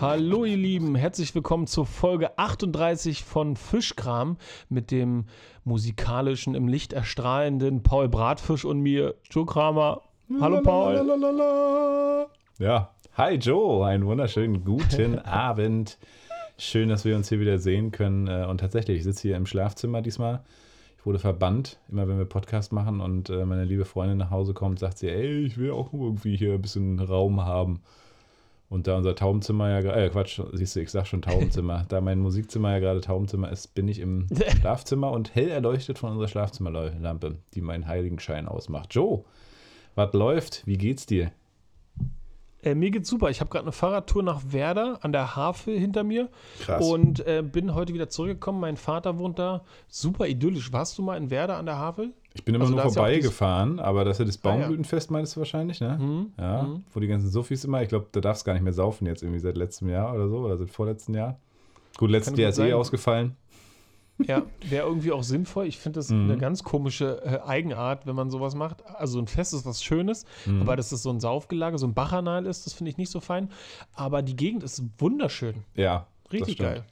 Hallo ihr Lieben, herzlich willkommen zur Folge 38 von Fischkram mit dem musikalischen, im Licht erstrahlenden Paul Bratfisch und mir, Joe Kramer. Hallo Paul. Ja, hi Joe, einen wunderschönen guten Abend. Schön, dass wir uns hier wieder sehen können. Äh, Und tatsächlich, ich sitze hier im Schlafzimmer diesmal. Ich wurde verbannt, immer wenn wir Podcast machen und äh, meine liebe Freundin nach Hause kommt, sagt sie, ey, ich will auch irgendwie hier ein bisschen Raum haben. Und da unser Taubenzimmer ja gerade, äh, Quatsch, siehst du, ich sag schon Taubenzimmer. da mein Musikzimmer ja gerade Taubenzimmer ist, bin ich im Schlafzimmer und hell erleuchtet von unserer Schlafzimmerlampe, die meinen Heiligenschein ausmacht. Joe, was läuft? Wie geht's dir? Äh, mir geht's super. Ich habe gerade eine Fahrradtour nach Werder an der Havel hinter mir Krass. und äh, bin heute wieder zurückgekommen. Mein Vater wohnt da. Super idyllisch. Warst du mal in Werder an der Havel? Ich bin immer Also nur vorbeigefahren, aber das ist ja das Ah. Baumblütenfest, meinst du wahrscheinlich, ne? Mhm, Ja, mhm. wo die ganzen Sophies immer, ich glaube, da darfst du gar nicht mehr saufen jetzt irgendwie seit letztem Jahr oder so, oder seit vorletzten Jahr. Gut, letztes Jahr ist eh ausgefallen. Ja, wäre irgendwie auch sinnvoll. Ich finde das Mhm. eine ganz komische äh, Eigenart, wenn man sowas macht. Also ein Fest ist was Schönes, Mhm. aber dass das so ein Saufgelage, so ein Bachanal ist, das finde ich nicht so fein. Aber die Gegend ist wunderschön. Ja, Richtig geil.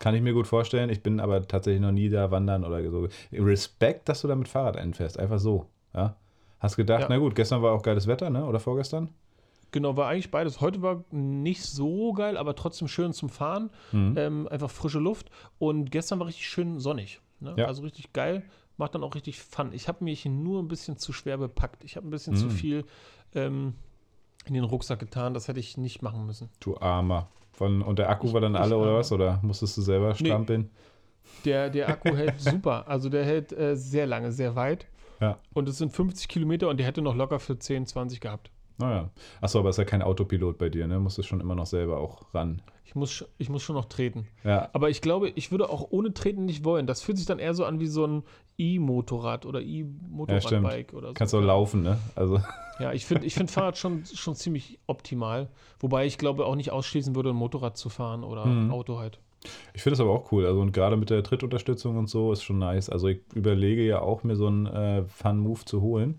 Kann ich mir gut vorstellen. Ich bin aber tatsächlich noch nie da wandern oder so. Respekt, dass du da mit Fahrrad einfährst, einfach so. Ja? Hast gedacht, Ja. na gut, gestern war auch geiles Wetter, ne? Oder vorgestern? Genau, war eigentlich beides. Heute war nicht so geil, aber trotzdem schön zum Fahren. Mhm. Ähm, einfach frische Luft. Und gestern war richtig schön sonnig. Ne? Ja. Also richtig geil. Macht dann auch richtig Fun. Ich habe mich nur ein bisschen zu schwer bepackt. Ich habe ein bisschen zu Mhm. viel ähm, in den Rucksack getan. Das hätte ich nicht machen müssen. Du Armer. Von, und der Akku war dann alle oder was? Oder musstest du selber strampeln? Der, der Akku hält super. Also der hält äh, sehr lange, sehr weit. Ja. Und es sind 50 Kilometer und der hätte noch locker für 10, 20 gehabt. Naja. Achso, aber ist ja kein Autopilot bei dir, ne? Musstest schon immer noch selber auch ran. Ich muss, ich muss schon noch treten. Ja, Aber ich glaube, ich würde auch ohne Treten nicht wollen. Das fühlt sich dann eher so an wie so ein E-Motorrad oder E-Motorradbike oder so. kannst auch laufen, ne? Also. Ja, ich finde ich find Fahrrad schon, schon ziemlich optimal. Wobei ich glaube auch nicht ausschließen würde, ein Motorrad zu fahren oder Mhm. ein Auto halt. Ich finde es aber auch cool. Also und gerade mit der Trittunterstützung und so ist schon nice. Also ich überlege ja auch, mir so einen äh, Fun-Move zu holen.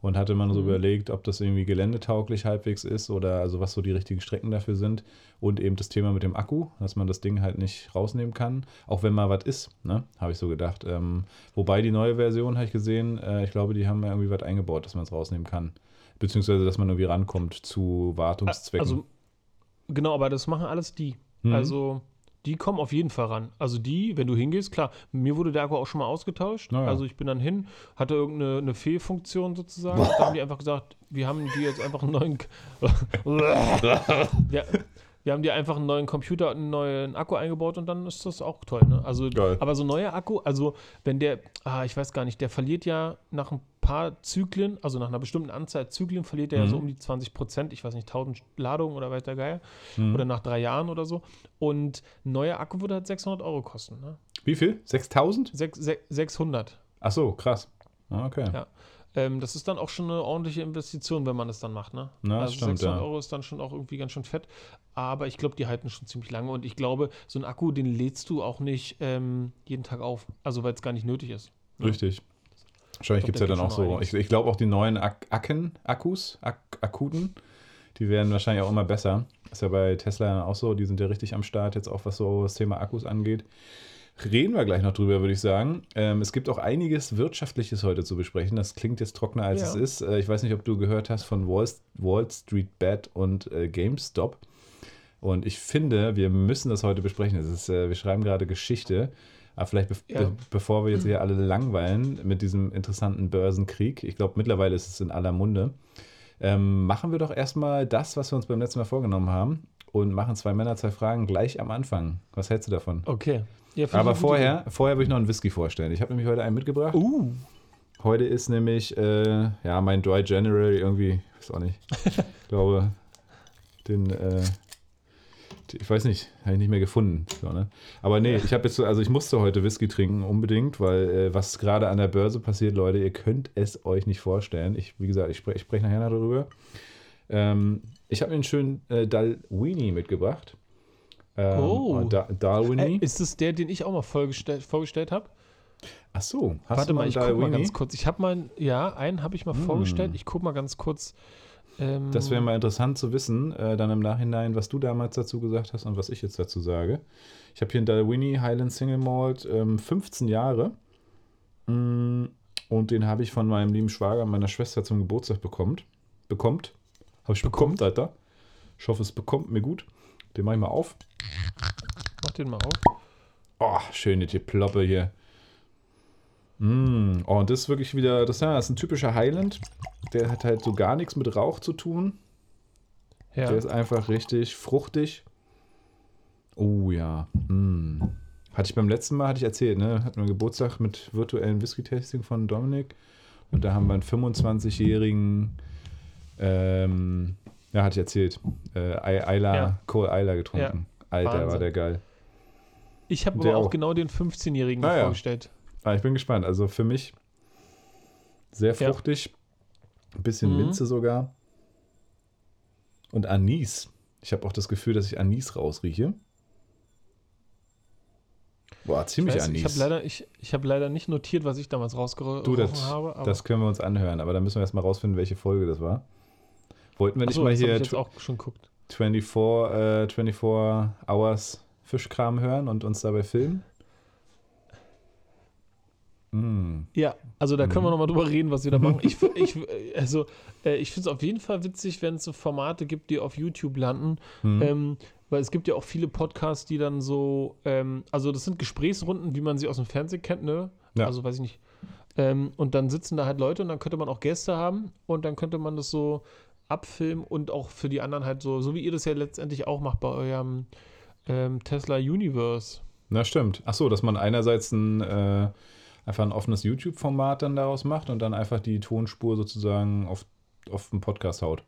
Und hatte man so Mhm. überlegt, ob das irgendwie geländetauglich halbwegs ist oder also was so die richtigen Strecken dafür sind. Und eben das Thema mit dem Akku, dass man das Ding halt nicht rausnehmen kann. Auch wenn mal was ist, ne? Habe ich so gedacht. Ähm, wobei die neue Version, habe ich gesehen, äh, ich glaube, die haben irgendwie was eingebaut, dass man es rausnehmen kann. Beziehungsweise, dass man irgendwie rankommt zu Wartungszwecken. Also, genau, aber das machen alles die. Mhm. Also, die kommen auf jeden Fall ran. Also, die, wenn du hingehst, klar, mir wurde der Akku auch schon mal ausgetauscht. Na ja. Also, ich bin dann hin, hatte irgendeine eine Fehlfunktion sozusagen. Da haben die einfach gesagt, wir haben dir jetzt einfach einen neuen. wir, wir haben dir einfach einen neuen Computer und einen neuen Akku eingebaut und dann ist das auch toll. Ne? Also, Geil. aber so ein neuer Akku, also wenn der, ah, ich weiß gar nicht, der verliert ja nach ein paar Zyklen, also nach einer bestimmten Anzahl Zyklen, verliert er ja Mhm. so um die 20 Prozent, ich weiß nicht, 1000 Ladungen oder weiter geil, Mhm. oder nach drei Jahren oder so. Und ein neuer Akku würde halt 600 Euro kosten. Ne? Wie viel? 6000? Sech, sech, 600. Ach so, krass. Ah, Okay. Ja. Ähm, das ist dann auch schon eine ordentliche Investition, wenn man das dann macht. Ne? Na, also stimmt, 600 ja. Euro ist dann schon auch irgendwie ganz schön fett. Aber ich glaube, die halten schon ziemlich lange. Und ich glaube, so ein Akku, den lädst du auch nicht ähm, jeden Tag auf. Also, weil es gar nicht nötig ist. Ja. Richtig. Wahrscheinlich Ich gibt es ja da dann auch so. einiges. Ich, ich glaube auch die neuen Ak Akken, Akkus, Ak Akkuten, die werden wahrscheinlich auch immer besser. Ist ja bei Tesla auch so. Die sind ja richtig am Start, jetzt auch was so das Thema Akkus angeht. Reden wir gleich noch drüber, würde ich sagen. Ähm, es gibt auch einiges Wirtschaftliches heute zu besprechen. Das klingt jetzt trockener, als Ja. es ist. Äh, ich weiß nicht, ob du gehört hast von Wall, Wall Street Bet und äh, GameStop. Und ich finde, wir müssen das heute besprechen. Es ist, äh, wir schreiben gerade Geschichte. Aber vielleicht, bef Ja. be bevor wir jetzt hier alle langweilen mit diesem interessanten Börsenkrieg, ich glaube, mittlerweile ist es in aller Munde, ähm, machen wir doch erstmal das, was wir uns beim letzten Mal vorgenommen haben und machen zwei Männer, zwei Fragen gleich am Anfang. Was hältst du davon? Okay. Ja, Aber eine gute vorher, vorher will ich noch einen Whisky vorstellen. Ich habe nämlich heute einen mitgebracht. Idee. Uh. Heute ist nämlich, äh, ja, mein Dry January irgendwie, ich weiß auch nicht, ich glaube, den, äh, ich weiß nicht, habe ich nicht mehr gefunden. So, ne? Aber nee, ich habe jetzt, so- also ich musste heute Whisky trinken, unbedingt, weil äh, was gerade an der Börse passiert, Leute, ihr könnt es euch nicht vorstellen. Ich, wie gesagt, ich spreche sprech nachher noch darüber. Ähm, ich habe mir einen schönen äh, Dalwini mitgebracht. Ähm, Oh. Da, Dalwini. Äh, ist es der, den ich auch mal vorgestellt, vorgestellt habe? Ach so, hast Warte du mal, einen ich guck mal Dalwini? ganz kurz. Ich habe mal, ja, einen habe ich mal Hm. vorgestellt. Ich guck mal ganz kurz. Ähm, Das wäre mal interessant zu wissen, äh, dann im Nachhinein, was du damals dazu gesagt hast und was ich jetzt dazu sage. Ich habe hier in Dalwhinnie Highland Single Malt ähm, 15 Jahre. Mm, Und den habe ich von meinem lieben Schwager und meiner Schwester zum Geburtstag bekommt. Bekommt. Habe ich bekommt, Alter. Ich hoffe, es bekommt mir gut. Den mache ich mal auf. Mach den mal auf. Oh, schöne die Ploppe hier. Mm. Oh, und das ist wirklich wieder, das, ja, das ist ein typischer Highland. Der hat halt so gar nichts mit Rauch zu tun. Ja. Der ist einfach richtig fruchtig. Oh ja. Mm. Hatte ich beim letzten Mal, hatte ich erzählt, ne? Hatten wir einen Geburtstag mit virtuellen Whisky-Tasting von Dominik. Und da haben wir einen 25-jährigen, ähm, ja, hatte ich erzählt, äh, Eila, Ja. Cole Eila getrunken. Alter, war Wahnsinn. der geil. Ich habe aber auch, auch. genau den 15-Jährigen Ah, ja. vorgestellt. Ah, ich bin gespannt. Also für mich sehr Ja. fruchtig. Ein bisschen Mhm. Minze sogar. Und Anis. Ich habe auch das Gefühl, dass ich Anis rausrieche. Boah, ziemlich ich weiß, Anis. ich habe leider, ich, ich hab leider nicht notiert, was ich damals rausgerochen habe. Das können wir uns anhören, aber da müssen wir erstmal rausfinden, welche Folge das war. Wollten wir nicht Achso, mal hier jetzt auch schon geguckt. 24, äh, 24 Hours Fischkram hören und uns dabei filmen? Mm. Ja, also da können wir Mhm. nochmal drüber reden, was wir da machen. Ich, ich, äh, also, äh, ich finde es auf jeden Fall witzig, wenn es so Formate gibt, die auf YouTube landen. Mhm. Ähm, weil es gibt ja auch viele Podcasts, die dann so, ähm, also das sind Gesprächsrunden, wie man sie aus dem Fernsehen kennt, ne? Ja. Also weiß ich nicht. Ähm, und dann sitzen da halt Leute und dann könnte man auch Gäste haben und dann könnte man das so abfilmen und auch für die anderen halt so, so wie ihr das ja letztendlich auch macht bei eurem ähm, Tesla Universe. Na stimmt. Ach so, dass man einerseits ein, äh, einfach ein offenes YouTube-Format dann daraus macht und dann einfach die Tonspur sozusagen auf, auf den Podcast haut.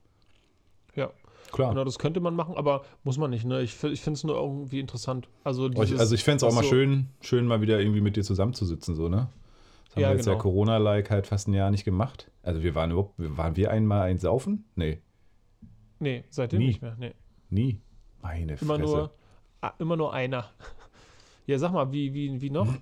Ja. Klar. Genau, das könnte man machen, aber muss man nicht, ne? Ich, ich finde es nur irgendwie interessant. Also, Ich, dieses, also ich fände es auch mal so- schön, schön mal wieder irgendwie mit dir zusammenzusitzen, so, ne? Das haben Ja, wir jetzt ja genau. Corona-like halt fast ein Jahr nicht gemacht. Also wir waren überhaupt, waren wir einmal ein Saufen? Nee, Nee, seitdem Nie. nicht mehr. Nee. nie. Meine Immer Fresse. nur, ah, immer nur einer. Ja, sag mal, wie, wie, wie noch?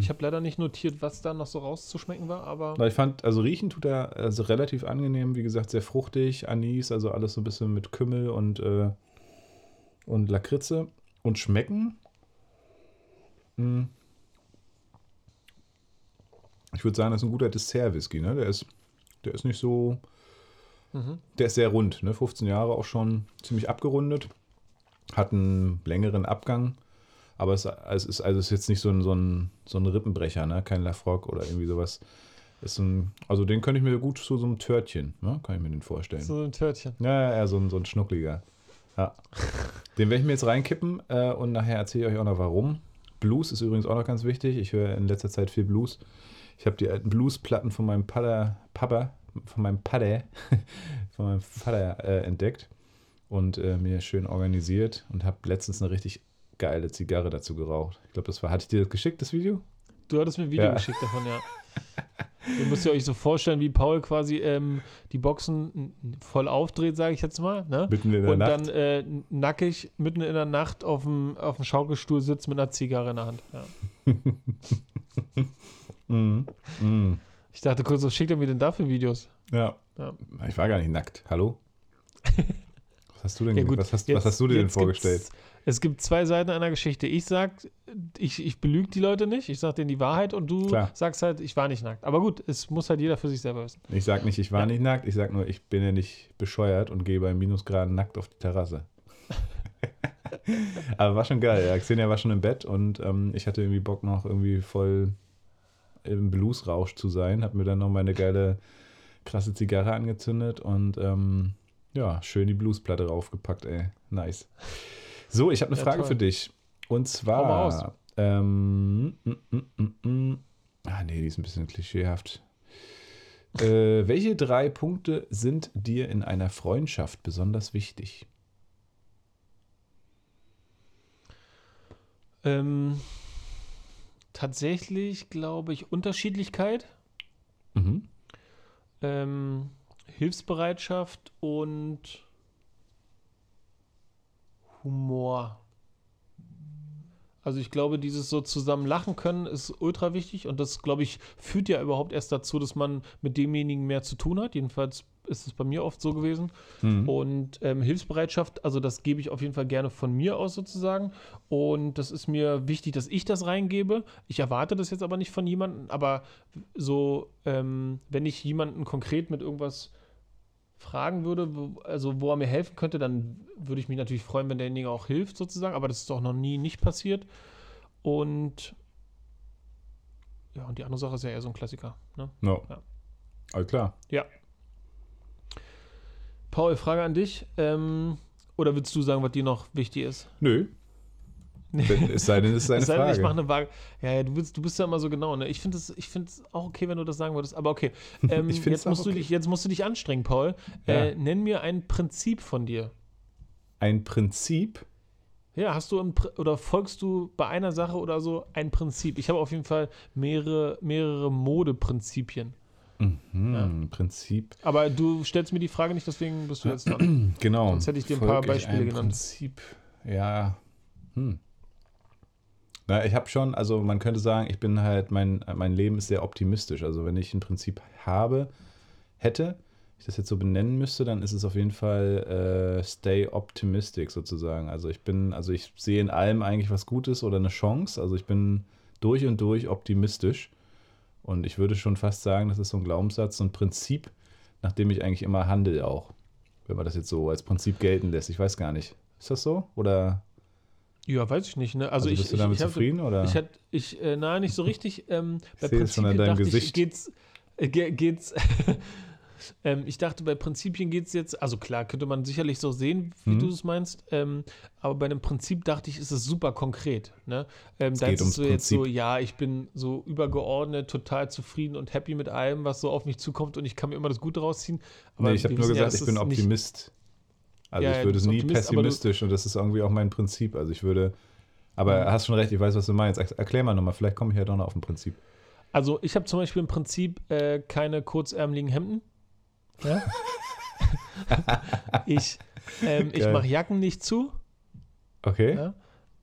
Ich habe leider nicht notiert, was da noch so rauszuschmecken war, aber Aber ich fand, also riechen tut er also relativ angenehm, wie gesagt, sehr fruchtig, Anis, also alles so ein bisschen mit Kümmel und, äh, und Lakritze. Und schmecken, mh, ich würde sagen, das ist ein guter Dessert-Whisky, ne? Der ist, der ist nicht so, mhm. der ist sehr rund, ne? 15 Jahre auch schon ziemlich abgerundet, hat einen längeren Abgang, aber es, es ist also es ist jetzt nicht so ein, so ein, so ein Rippenbrecher, ne? Kein Lafrock oder irgendwie sowas. Ist ein, also den könnte ich mir gut zu so einem Törtchen, ne? Kann ich mir den vorstellen. so ein Törtchen. Ja, ja, eher so ein, so ein schnuckliger. Ja. Den werde ich mir jetzt reinkippen äh, und nachher erzähle ich euch auch noch warum. Blues ist übrigens auch noch ganz wichtig. Ich höre in letzter Zeit viel Blues. Ich habe die alten Bluesplatten von meinem Pader, Papa, von meinem Pader, von meinem Vater äh, entdeckt und äh, mir schön organisiert und habe letztens eine richtig geile Zigarre dazu geraucht. Ich glaube, das war, hatte ich dir das geschickt, das Video? Du hattest mir ein Video Ja. geschickt davon, ja. Ihr müsst ihr euch so vorstellen, wie Paul quasi ähm, die Boxen voll aufdreht, sage ich jetzt mal. Ne? Mitten in der Und Nacht. dann äh, nackig mitten in der Nacht auf dem, auf dem Schaukelstuhl sitzt mit einer Zigarre in der Hand. Ja. Mhm. Mhm. Ich dachte kurz, was schickt er mir denn da für Videos? Ja. Ja. Ich war gar nicht nackt. Hallo? Was hast du denn, Ja, gut, was hast, jetzt- was hast du dir denn vorgestellt? Es gibt zwei Seiten einer Geschichte. Ich sag, ich, ich belüge die Leute nicht, ich sag denen die Wahrheit und du Klar. sagst halt, ich war nicht nackt. Aber gut, es muss halt jeder für sich selber wissen. Ich sag nicht, ich war Ja. nicht nackt, ich sag nur, ich bin ja nicht bescheuert und gehe bei Minusgraden nackt auf die Terrasse. Aber war schon geil. Ja, Xenia war schon im Bett und ähm, ich hatte irgendwie Bock noch irgendwie voll im Bluesrausch zu sein. Hab mir dann noch meine geile, krasse Zigarre angezündet und ähm, ja, schön die Bluesplatte raufgepackt, ey. Nice. So, ich habe eine Ja, Frage toll. für dich. Und zwar, ähm, mm, mm, mm. ah nee, die ist ein bisschen klischeehaft. Äh, welche drei Punkte sind dir in einer Freundschaft besonders wichtig? Ähm, tatsächlich glaube ich Unterschiedlichkeit, Mhm. ähm, Hilfsbereitschaft und Humor. Also ich glaube, dieses so zusammen lachen können ist ultra wichtig und das, glaube ich, führt ja überhaupt erst dazu, dass man mit demjenigen mehr zu tun hat. Jedenfalls ist es bei mir oft so gewesen. Mhm. Und ähm, Hilfsbereitschaft, also das gebe ich auf jeden Fall gerne von mir aus sozusagen. Und das ist mir wichtig, dass ich das reingebe. Ich erwarte das jetzt aber nicht von jemandem, aber so, ähm, wenn ich jemanden konkret mit irgendwas fragen würde, wo, also wo er mir helfen könnte, dann würde ich mich natürlich freuen, wenn derjenige auch hilft sozusagen, aber das ist auch noch nie nicht passiert. Und ja, und die andere Sache ist ja eher so ein Klassiker. Ne? No. Ja. Alles klar. Paul, Frage an dich. Ähm, oder willst du sagen, was dir noch wichtig ist? Nö. Es sei denn, es ist eine Es sei denn, Frage. Ich mache eine Waage. Ja, ja, du, willst, du bist ja immer so genau. Ne? Ich finde es auch okay, wenn du das sagen würdest. Aber okay. Ähm, jetzt, musst auch du okay. dich, jetzt musst du dich anstrengen, Paul. Ja. Äh, nenn mir ein Prinzip von dir. Ein Prinzip. Ja, hast du ein, oder folgst du bei einer Sache oder so ein Prinzip? Ich habe auf jeden Fall mehrere, mehrere Modeprinzipien. Mhm, Ja. Prinzip. Aber du stellst mir die Frage nicht, deswegen bist du jetzt dran. Genau. Sonst hätte ich dir ein paar Folge Beispiele ein genannt. Prinzip. Ja. Hm. Na, ich habe schon, also man könnte sagen, ich bin halt, mein, mein Leben ist sehr optimistisch. Also wenn ich ein Prinzip habe, hätte, ich das jetzt so benennen müsste, dann ist es auf jeden Fall äh, stay optimistic sozusagen. Also ich bin, also ich sehe in allem eigentlich was Gutes oder eine Chance. Also ich bin durch und durch optimistisch. Und ich würde schon fast sagen, das ist so ein Glaubenssatz, so ein Prinzip, nach dem ich eigentlich immer handle auch. Wenn man das jetzt so als Prinzip gelten lässt. Ich weiß gar nicht. Ist das so? Oder Ja, weiß ich nicht. Ne? Also, also ich, bist du ich, damit ich hatte- zufrieden? Oder? Ich hatte, ich, äh, na, nicht so richtig. Ähm, bei sehe es schon an deinem Gesicht. Ich, geht's, äh, ge- geht's, ähm, ich dachte, bei Prinzipien geht es jetzt, also klar, könnte man sicherlich so sehen, wie Mhm. du es meinst, ähm, aber bei einem Prinzip dachte ich, ist es super konkret. Ne? Ähm, da geht ist es so jetzt so, ja, ich bin so übergeordnet, total zufrieden und happy mit allem, was so auf mich zukommt und ich kann mir immer das Gute rausziehen. Aber nee, ich habe nur ja, gesagt, dass ich bin Optimist. Also Ja, ich würde bist nie pessimistisch und das ist irgendwie auch mein Prinzip. Also ich würde, aber Mhm. hast schon recht, ich weiß, was du meinst. Er- Erklär mal nochmal, vielleicht komme ich ja doch noch auf ein Prinzip. Also ich habe zum Beispiel im Prinzip äh, keine kurzärmeligen Hemden. Ja? ich ähm, ich mache Jacken nicht zu Okay? Ja.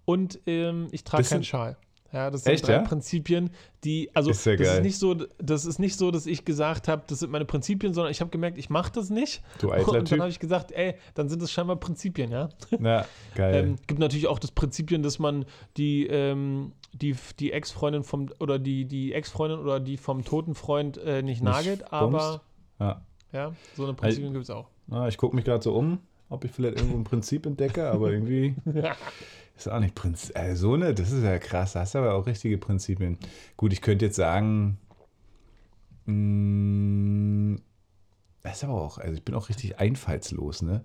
und ähm, ich trage keinen Schal. Ja, das sind Echt, drei ja? Prinzipien, die, also Ist ja das, ist geil. nicht so, das ist nicht so, dass ich gesagt habe, das sind meine Prinzipien, sondern ich habe gemerkt, ich mache das nicht. Du eitler Und dann habe ich gesagt, ey, dann sind es scheinbar Prinzipien, ja. Na, geil. Ähm, gibt natürlich auch das Prinzipien, dass man die, ähm, die, die Ex-Freundin vom oder die, die Ex-Freundin oder die vom toten Freund äh, nicht nagelt, aber ja. ja, so eine Prinzipien gibt es auch. Na, ich gucke mich gerade so um, ob ich vielleicht irgendwo ein Prinzip entdecke, aber irgendwie ist auch nicht Prinzip. Äh, so eine, das ist ja krass. Da hast du aber auch richtige Prinzipien. Gut, ich könnte jetzt sagen, mh, das ist aber auch, also ich bin auch richtig einfallslos, ne?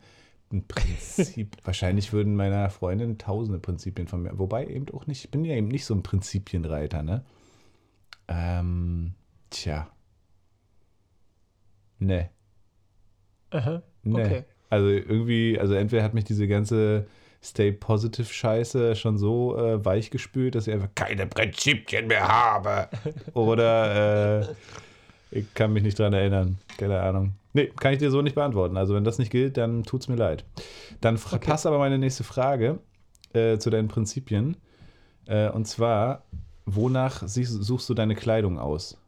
Ein Prinzip. Wahrscheinlich würden meiner Freundin tausende Prinzipien von mir, wobei eben auch nicht, ich bin ja eben nicht so ein Prinzipienreiter, ne? Ähm, tja. Ne. Aha, Nee. Okay. Also irgendwie, also entweder hat mich diese ganze Stay Positive Scheiße schon so äh, weich gespült, dass ich einfach keine Prinzipien mehr habe. Oder äh, ich kann mich nicht dran erinnern. Keine Ahnung. Nee, kann ich dir so nicht beantworten. Also wenn das nicht gilt, dann tut's mir leid. Dann okay. passt aber meine nächste Frage äh, zu deinen Prinzipien. Äh, und zwar, wonach suchst du deine Kleidung aus?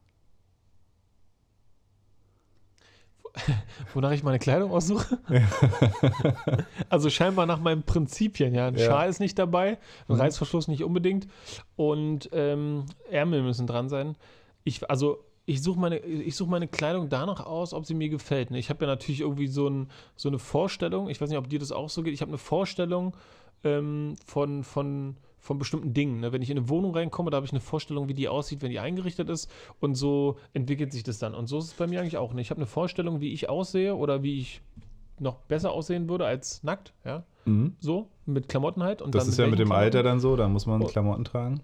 Wonach ich meine Kleidung aussuche? also scheinbar nach meinen Prinzipien, ja. Ein Ja. Schal ist nicht dabei, ein Mhm. Reißverschluss nicht unbedingt und ähm, Ärmel müssen dran sein. Ich, also ich suche meine, ich such meine Kleidung danach aus, ob sie mir gefällt. Ne? Ich habe ja natürlich irgendwie so, ein, so eine Vorstellung, ich weiß nicht, ob dir das auch so geht, ich habe eine Vorstellung ähm, von, von, von bestimmten Dingen. Ne? Wenn ich in eine Wohnung reinkomme, da habe ich eine Vorstellung, wie die aussieht, wenn die eingerichtet ist. Und so entwickelt sich das dann. Und so ist es bei mir eigentlich auch. Ne? Ich habe eine Vorstellung, wie ich aussehe oder wie ich noch besser aussehen würde als nackt. Ja? Mhm. So, mit Klamotten halt. Und Das ist ja mit dem Alter Klamotten. dann so, da muss man Oh. Klamotten tragen.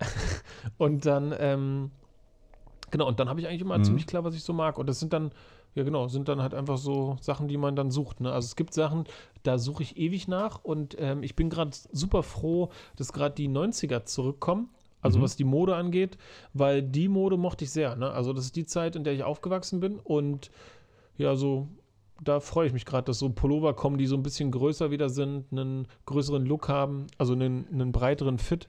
Und dann, ähm, genau, und dann habe ich eigentlich immer Mhm. ziemlich klar, was ich so mag. Und das sind dann, ja genau, sind dann halt einfach so Sachen, die man dann sucht. Ne? Also es gibt Sachen, da suche ich ewig nach und ähm, ich bin gerade super froh, dass gerade die 90er zurückkommen. Also Mhm. was die Mode angeht, weil die Mode mochte ich sehr. Ne? Also das ist die Zeit, in der ich aufgewachsen bin und ja, so da freue ich mich gerade, dass so Pullover kommen, die so ein bisschen größer wieder sind, einen größeren Look haben, also einen, einen breiteren Fit.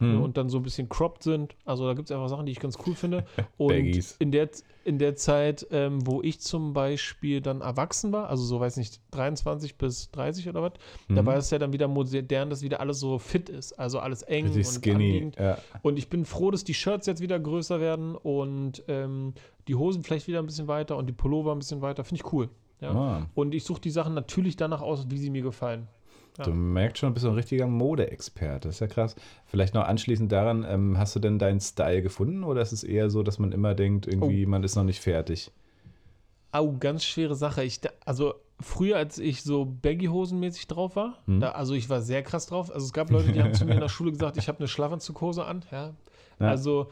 Ne, Mhm. und dann so ein bisschen cropped sind. Also da gibt es einfach Sachen, die ich ganz cool finde. Und Baggies. in der, in der Zeit, ähm, wo ich zum Beispiel dann erwachsen war, also so weiß nicht, 23 bis 30 oder was, da Mhm. war es ja dann wieder modern, dass wieder alles so fit ist. Also alles eng und skinny. Ja. Und ich bin froh, dass die Shirts jetzt wieder größer werden und ähm, die Hosen vielleicht wieder ein bisschen weiter und die Pullover ein bisschen weiter. Finde ich cool. Ja. Ah. Und ich suche die Sachen natürlich danach aus, wie sie mir gefallen. Ja. Du merkst schon, du bist so ein richtiger Modeexperte. Das ist ja krass. Vielleicht noch anschließend daran, ähm, hast du denn deinen Style gefunden oder ist es eher so, dass man immer denkt, irgendwie, man ist noch nicht fertig? Au, ganz schwere Sache. Ich, also früher, als ich so Baggy-Hosen-mäßig drauf war, Hm. da, also ich war sehr krass drauf. Also es gab Leute, die haben zu mir in der Schule gesagt, ich habe eine Schlafanzughose an. Ja. Ja. Also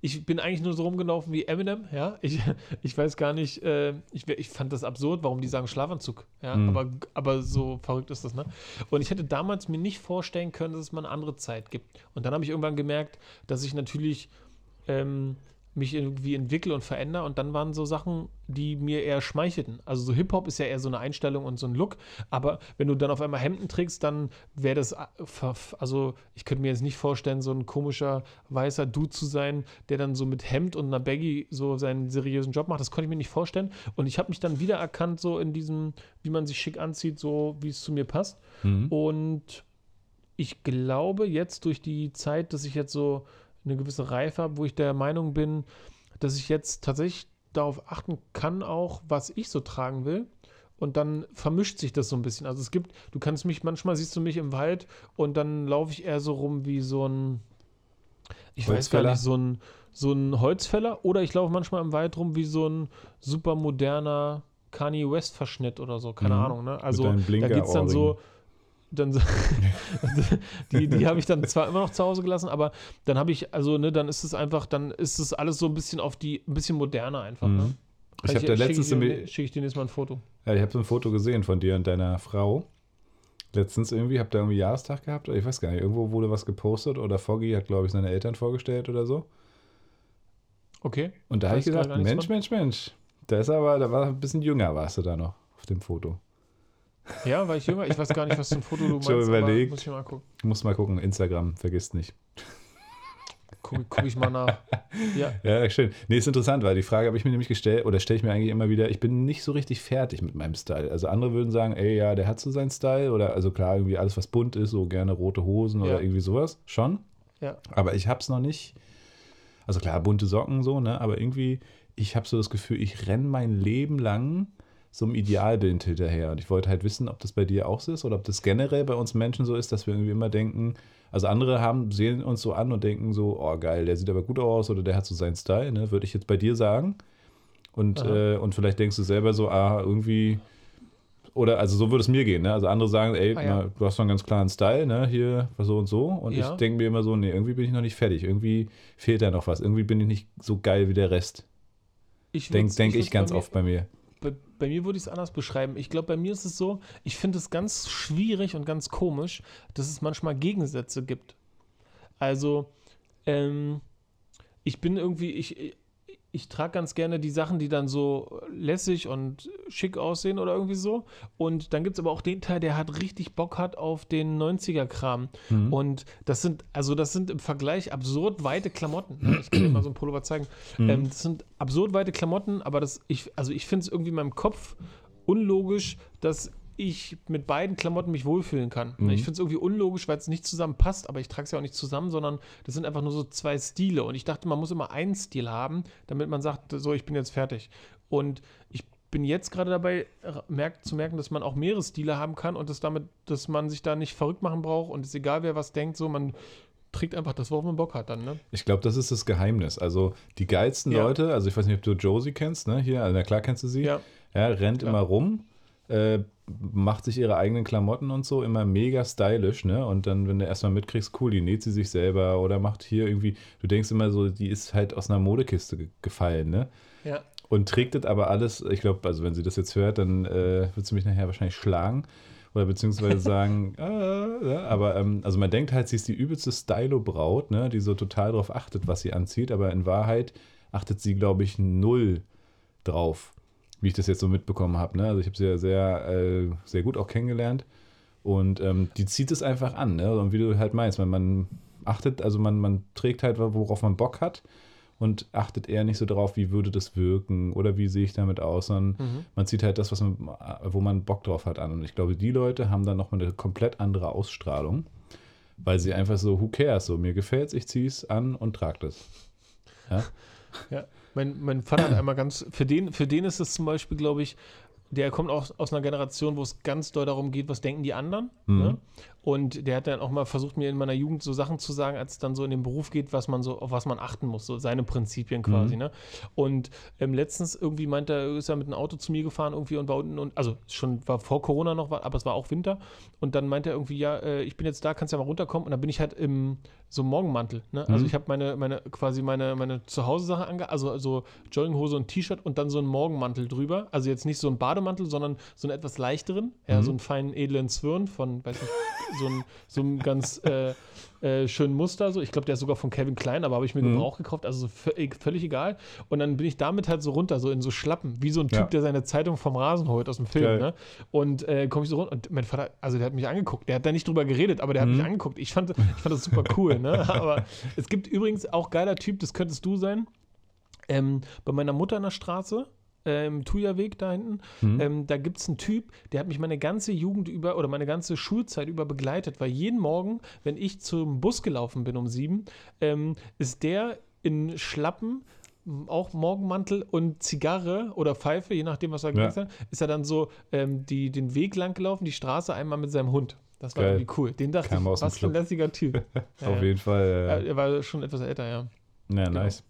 ich bin eigentlich nur so rumgelaufen wie Eminem. Ja. Ich, ich weiß gar nicht, äh, ich, ich fand das absurd, warum die sagen Schlafanzug. Ja. Hm. Aber, aber so verrückt ist das, ne? Und ich hätte damals mir nicht vorstellen können, dass es mal eine andere Zeit gibt. Und dann habe ich irgendwann gemerkt, dass ich natürlich ähm, mich irgendwie entwickle und verändere und dann waren so Sachen, die mir eher schmeichelten. Also so Hip-Hop ist ja eher so eine Einstellung und so ein Look, aber wenn du dann auf einmal Hemden trägst, dann wäre das, äh, also ich könnte mir jetzt nicht vorstellen, so ein komischer weißer Dude zu sein, der dann so mit Hemd und einer Baggy so seinen seriösen Job macht. Das konnte ich mir nicht vorstellen und ich habe mich dann wiedererkannt so in diesem, wie man sich schick anzieht, so wie es zu mir passt. Mhm. Und ich glaube jetzt durch die Zeit, dass ich jetzt so eine gewisse Reife habe, wo ich der Meinung bin, dass ich jetzt tatsächlich darauf achten kann, auch was ich so tragen will. Und dann vermischt sich das so ein bisschen. Also es gibt, du kannst mich, manchmal siehst du mich im Wald und dann laufe ich eher so rum wie so ein, ich weiß gar nicht, so ein, so ein Holzfäller oder ich laufe manchmal im Wald rum wie so ein super moderner Kanye West Verschnitt oder so, keine Mhm. Ahnung. Ne? Also da geht es dann so. Dann die, die habe ich dann zwar immer noch zu Hause gelassen, aber dann habe ich, also ne, dann ist es einfach, dann ist es alles so ein bisschen auf die, ein bisschen moderner einfach. Ne? Mhm. Ich habe da letztens schicke ich, dir- schicke ich dir nächstes Mal ein Foto. Ja, ich habe so ein Foto gesehen von dir und deiner Frau. Letztens irgendwie, habt ihr irgendwie Jahrestag gehabt? Ich weiß gar nicht, irgendwo wurde was gepostet oder Foggy hat, glaube ich, seine Eltern vorgestellt oder so. Okay. Und da habe ich gedacht, Mensch, von. Mensch, Mensch. Da ist aber, da war ein bisschen jünger, warst du da noch auf dem Foto. Ja, war ich jünger? Ich weiß gar nicht, was für ein Foto du meinst. Aber überlegt. Muss ich mal gucken. Muss mal gucken, Instagram, vergisst nicht. Gucke guck ich mal nach. Ja. Ja, schön. Nee, ist interessant, weil die Frage habe ich mir nämlich gestellt, oder stelle ich mir eigentlich immer wieder, ich bin nicht so richtig fertig mit meinem Style. Also andere würden sagen, ey, ja, der hat so seinen Style, oder also klar, irgendwie alles, was bunt ist, so gerne rote Hosen Ja. oder irgendwie sowas, schon. Ja. Aber ich habe es noch nicht. Also klar, bunte Socken so, ne? Aber irgendwie, ich habe so das Gefühl, ich renne mein Leben lang so einem Idealbild hinterher. Und ich wollte halt wissen, ob das bei dir auch so ist oder ob das generell bei uns Menschen so ist, dass wir irgendwie immer denken, also andere haben, sehen uns so an und denken so, oh geil, der sieht aber gut aus oder der hat so seinen Style, ne? Würde ich jetzt bei dir sagen. Und, äh, und vielleicht denkst du selber so, ah, irgendwie. Oder also so würde es mir gehen, ne? Also andere sagen, ey, Ah, ja. na, du hast doch einen ganz klaren Style, ne? Hier so und so. Und Ja. ich denke mir immer so, nee, irgendwie bin ich noch nicht fertig. Irgendwie fehlt da noch was. Irgendwie bin ich nicht so geil wie der Rest. Ich Denke denk würd's ich ganz oft bei mir. Bei, bei mir würde ich es anders beschreiben. Ich glaube, bei mir ist es so, ich finde es ganz schwierig und ganz komisch, dass es manchmal Gegensätze gibt. Also, ähm, ich bin irgendwie, ich, ich, trage ganz gerne die Sachen, die dann so lässig und schick aussehen oder irgendwie so. Und dann gibt es aber auch den Teil, der hat richtig Bock hat auf den 90er-Kram. Mhm. Und das sind, also das sind im Vergleich absurd weite Klamotten. ne? Ich kann dir mal so ein Pullover zeigen. Ähm, das sind absurd weite Klamotten, aber das, ich, also ich finde es irgendwie in meinem Kopf unlogisch, dass ich mit beiden Klamotten mich wohlfühlen kann. Mhm. Ich finde es irgendwie unlogisch, weil es nicht zusammenpasst, aber ich trage es ja auch nicht zusammen, sondern das sind einfach nur so zwei Stile. Und ich dachte, man muss immer einen Stil haben, damit man sagt, so, ich bin jetzt fertig. Und ich bin jetzt gerade dabei, r- merk, zu merken, dass man auch mehrere Stile haben kann und dass damit, dass man sich da nicht verrückt machen braucht und es ist egal, wer was denkt, so, man trägt einfach das, worauf man Bock hat dann, ne? Ich glaube, das ist das Geheimnis. Also die geilsten Ja. Leute, also ich weiß nicht, ob du Josie kennst, ne? Hier, na klar kennst du sie. Ja. Ja, rennt Ja. immer rum, äh, macht sich ihre eigenen Klamotten und so, immer mega stylisch, ne? Und dann, wenn du erstmal mitkriegst, cool, die näht sie sich selber oder macht hier irgendwie, du denkst immer so, die ist halt aus einer Modekiste ge gefallen, ne? Ja. Und trägt das aber alles, ich glaube, also wenn sie das jetzt hört, dann äh, wird sie mich nachher wahrscheinlich schlagen oder beziehungsweise sagen, ah, ja, aber ähm, also man denkt halt, sie ist die übelste Stylo-Braut, ne, die so total drauf achtet, was sie anzieht, aber in Wahrheit achtet sie, glaube ich, null drauf, wie ich das jetzt so mitbekommen habe. Ne? Also ich habe sie ja sehr, äh, sehr gut auch kennengelernt und ähm, die zieht es einfach an, ne? Und wie du halt meinst, wenn man achtet, also man, man trägt halt, worauf man Bock hat und achtet eher nicht so darauf, wie würde das wirken oder wie sehe ich damit aus, sondern mhm. man zieht halt das, was man, wo man Bock drauf hat an. Und ich glaube, die Leute haben dann nochmal eine komplett andere Ausstrahlung, weil sie einfach so, who cares, so mir gefällt's, ich ziehe es an und trage das. Ja. ja. Mein, mein Vater hat einmal ganz, für den, für den ist es zum Beispiel, glaube ich, der kommt auch aus einer Generation, wo es ganz doll darum geht, was denken die anderen. Mhm. Ne? Und der hat dann auch mal versucht, mir in meiner Jugend so Sachen zu sagen, als es dann so in den Beruf geht, was man so, auf was man achten muss, so seine Prinzipien quasi. Mhm. Ne? Und ähm, letztens irgendwie meinte er, ist er mit einem Auto zu mir gefahren irgendwie und war unten und, also schon war vor Corona noch, aber es war auch Winter. Und dann meinte er irgendwie, ja, äh, ich bin jetzt da, kannst ja mal runterkommen. Und dann bin ich halt im so Morgenmantel. Ne? Also mhm. ich habe meine, meine, quasi meine, meine Zuhause-Sache ange, also so Jogginghose und T-Shirt und dann so einen Morgenmantel drüber. Also jetzt nicht so ein Bademantel, sondern so einen etwas leichteren, ja, mhm. so einen feinen, edlen Zwirn von, weiß nicht, so ein, so ganz äh, äh, schönen Muster. So. Ich glaube, der ist sogar von Kevin Klein, aber habe ich mir mhm. Gebrauch gekauft, also so völlig egal. Und dann bin ich damit halt so runter, so in so Schlappen, wie so ein Typ, ja. der seine Zeitung vom Rasen holt aus dem Film. Ne? Und äh, komme ich so runter und mein Vater, also der hat mich angeguckt, der hat da nicht drüber geredet, aber der mhm. hat mich angeguckt. Ich fand, ich fand das super cool. ne? Aber es gibt übrigens auch geiler Typ, das könntest du sein. Ähm, bei meiner Mutter in der Straße, äh, im Thuja-Weg da hinten. Mhm. Ähm, da gibt es einen Typ, der hat mich meine ganze Jugend über oder meine ganze Schulzeit über begleitet, weil jeden Morgen, wenn ich zum Bus gelaufen bin um sieben, ähm, ist der in Schlappen auch Morgenmantel und Zigarre oder Pfeife, je nachdem, was er ja. hat, ist er dann so ähm, die, den Weg lang gelaufen, die Straße einmal mit seinem Hund. Das war Geil. irgendwie cool. Den dachte Kam ich, was für ein lässiger Typ. Auf ja, jeden Fall. Ja. Er war schon etwas älter, ja. Ja, genau. nice.